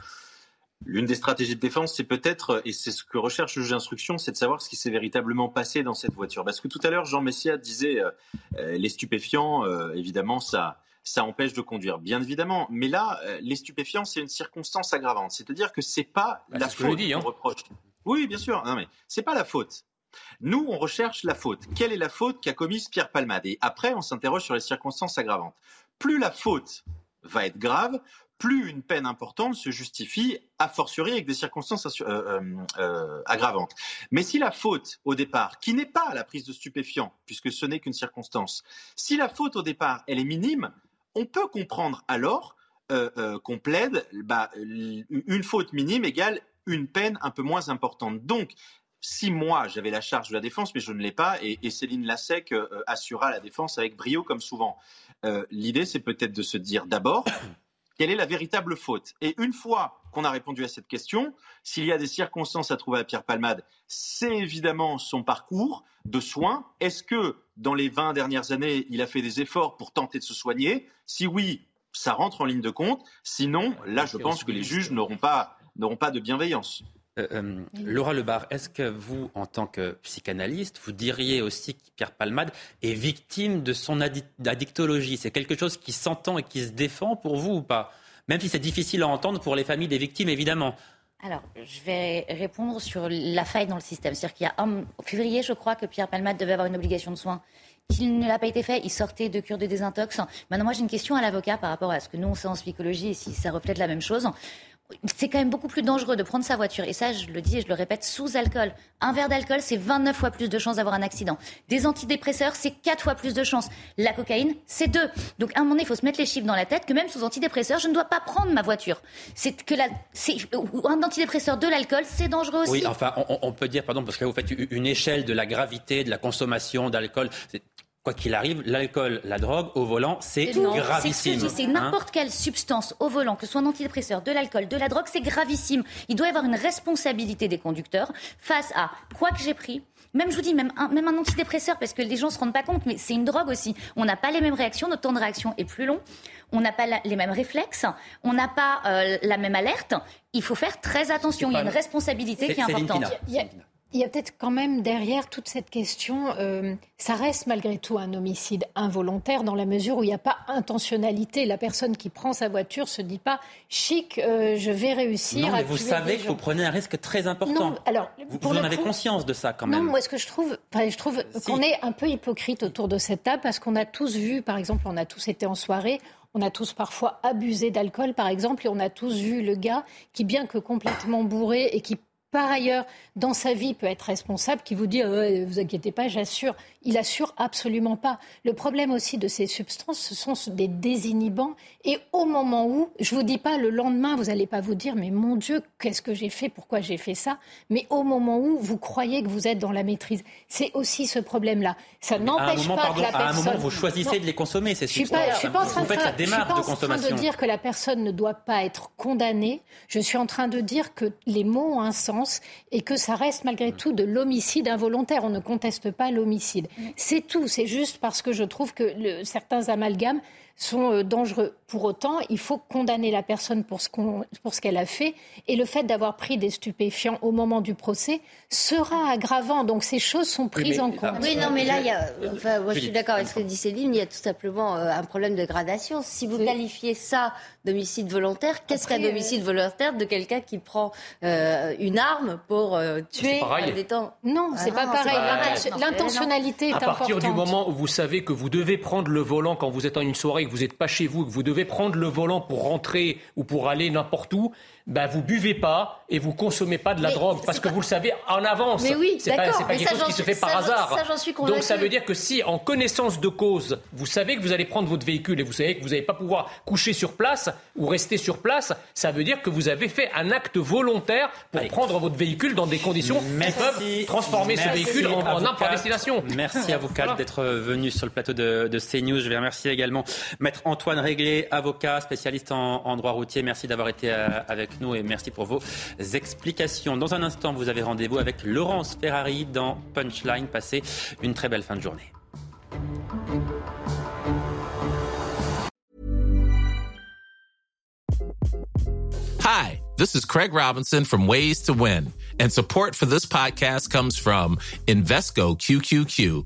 l'une des stratégies de défense, c'est peut-être, et c'est ce que recherche le juge d'instruction, c'est de savoir ce qui s'est véritablement passé dans cette voiture. Parce que tout à l'heure, Jean Messia disait, euh, euh, les stupéfiants, évidemment, ça, ça empêche de conduire, bien évidemment. Mais là, euh, les stupéfiants, c'est une circonstance aggravante. C'est-à-dire que c'est pas Bah, la ce faute dis, hein. qu'on reproche. Oui, bien sûr. Non, mais c'est pas la faute. Nous, on recherche la faute. Quelle est la faute qu'a commise Pierre Palmade? Et après, on s'interroge sur les circonstances aggravantes. Plus la faute va être grave, plus une peine importante se justifie, a fortiori avec des circonstances euh, euh, aggravantes. Mais si la faute au départ, qui n'est pas la prise de stupéfiants, puisque ce n'est qu'une circonstance, si la faute au départ, elle est minime, on peut comprendre alors euh, euh, qu'on plaide bah, l- une faute minime égale une peine un peu moins importante. Donc, si moi j'avais la charge de la défense, mais je ne l'ai pas, et, Céline Lassec euh, euh, assurera la défense avec brio comme souvent. Euh, L'idée, c'est peut-être de se dire d'abord quelle est la véritable faute? Et une fois qu'on a répondu à cette question, s'il y a des circonstances à trouver à Pierre Palmade, c'est évidemment son parcours de soins. Est-ce que dans les 20 dernières années, il a fait des efforts pour tenter de se soigner? Si oui, ça rentre en ligne de compte. Sinon, là, je pense que les juges n'auront pas, n'auront pas de bienveillance. Euh, euh, Laura Lebar, est-ce que vous, en tant que psychanalyste, vous diriez aussi que Pierre Palmade est victime de son addi- addictologie C'est quelque chose qui s'entend et qui se défend pour vous ou pas? Même si c'est difficile à entendre pour les familles des victimes, évidemment. Alors, je vais répondre sur la faille dans le système. C'est-à-dire qu'il y a en février, je crois, que Pierre Palmade devait avoir une obligation de soins. Qu'il ne l'a pas été fait, il sortait de cure de désintox. Maintenant, moi, j'ai une question à l'avocat par rapport à ce que nous, on sait en psychologie et si ça reflète la même chose. C'est quand même beaucoup plus dangereux de prendre sa voiture, et ça, je le dis et je le répète, sous alcool. Un verre d'alcool, c'est 29 fois plus de chances d'avoir un accident. Des antidépresseurs, c'est 4 fois plus de chances. La cocaïne, c'est 2. Donc, à un moment donné, il faut se mettre les chiffres dans la tête que même sous antidépresseurs, je ne dois pas prendre ma voiture. C'est que la, c'est, un antidépresseur de l'alcool, c'est dangereux aussi. Oui, enfin, on, on peut dire, pardon, parce que là, vous faites une échelle de la gravité de la consommation d'alcool. C'est- Quoi qu'il arrive, l'alcool, la drogue au volant, c'est gravissime. C'est ce que je dis, c'est hein. n'importe quelle substance au volant, que ce soit un antidépresseur, de l'alcool, de la drogue, c'est gravissime. Il doit y avoir une responsabilité des conducteurs face à quoi que j'ai pris. Même, je vous dis, même un, même un antidépresseur, parce que les gens se rendent pas compte, mais c'est une drogue aussi. On n'a pas les mêmes réactions, notre temps de réaction est plus long. On n'a pas la- les mêmes réflexes. On n'a pas euh, la même alerte. Il faut faire très attention. Il y a une responsabilité qui est importante. Il y a peut-être quand même derrière toute cette question, euh, ça reste malgré tout un homicide involontaire dans la mesure où il n'y a pas intentionnalité. La personne qui prend sa voiture se dit pas chic, euh, je vais réussir. Non, à mais vous savez que vous prenez un risque très important. Non, alors, vous, en avez coup- conscience de ça quand même. Non, moi, ce que je trouve, enfin, je trouve qu'on est un peu hypocrite autour de cette table parce qu'on a tous vu, par exemple, on a tous été en soirée. On a tous parfois abusé d'alcool, par exemple, et on a tous vu le gars qui, bien que complètement bourré et qui, par ailleurs, dans sa vie, peut être responsable, qui vous dit ouais, Vous inquiétez pas, j'assure. Il assure absolument pas. Le problème aussi de ces substances, ce sont des désinhibants. Et au moment où, je vous dis pas le lendemain, vous n'allez pas vous dire Mais mon Dieu, qu'est-ce que j'ai fait Pourquoi j'ai fait ça? Mais au moment où vous croyez que vous êtes dans la maîtrise, c'est aussi ce problème-là. Ça n'empêche pas pardon, que la à un personne. moment, vous choisissez Non. de les consommer, ces Je suis substances. pas, je suis pas en train de, je suis pas en train de dire que la personne ne doit pas être condamnée. Je suis en train de dire que les mots ont un sens et que ça reste malgré tout de l'homicide involontaire. On ne conteste pas l'homicide. C'est tout. C'est juste parce que je trouve que le- certains amalgames sont euh, dangereux. Pour autant, il faut condamner la personne pour ce qu'on- pour ce qu'elle a fait. Et le fait d'avoir pris des stupéfiants au moment du procès sera aggravant. Donc ces choses sont prises en compte. Oui, non, mais là, il y a, enfin, moi, je suis d'accord avec ce que dit Céline, il y a tout simplement euh, un problème de gradation. Si vous qualifiez ça d'homicide volontaire, qu'est-ce qu'un Après, euh, homicide volontaire de quelqu'un qui prend euh, une arme pour euh, tuer des temps Non, c'est pas pareil. L'intention- L'intentionnalité est À partir importante. du moment où vous savez que vous devez prendre le volant quand vous êtes en une soirée, que vous n'êtes pas chez vous, que vous devez prendre le volant pour rentrer ou pour aller n'importe où, ben vous buvez pas et vous consommez pas de la Mais drogue parce que vous le savez en avance. Mais oui, c'est pas, pas mais quelque ça, chose qui j'en se fait suis- par hasard. ça, j'en suis Donc ça veut dire que si en connaissance de cause, vous savez que vous allez prendre votre véhicule et vous savez que vous n'allez pas pouvoir coucher sur place ou rester sur place, ça veut dire que vous avez fait un acte volontaire pour prendre votre véhicule dans des conditions qui peuvent transformer ce Merci véhicule en, en à par quatre. destination. Merci à Voilà. d'être venus sur le plateau de, de CNews. Je vais remercier également Maître Antoine Réglé, avocat, spécialiste en, en droit routier. Merci d'avoir été euh, nous et merci pour vos explications. Dans un instant, vous avez rendez-vous avec Laurence Ferrari dans Punchline. Passez une très belle fin de journée. Hi, this is Craig Robinson from Ways to Win, and support for this podcast comes from Invesco QQQ,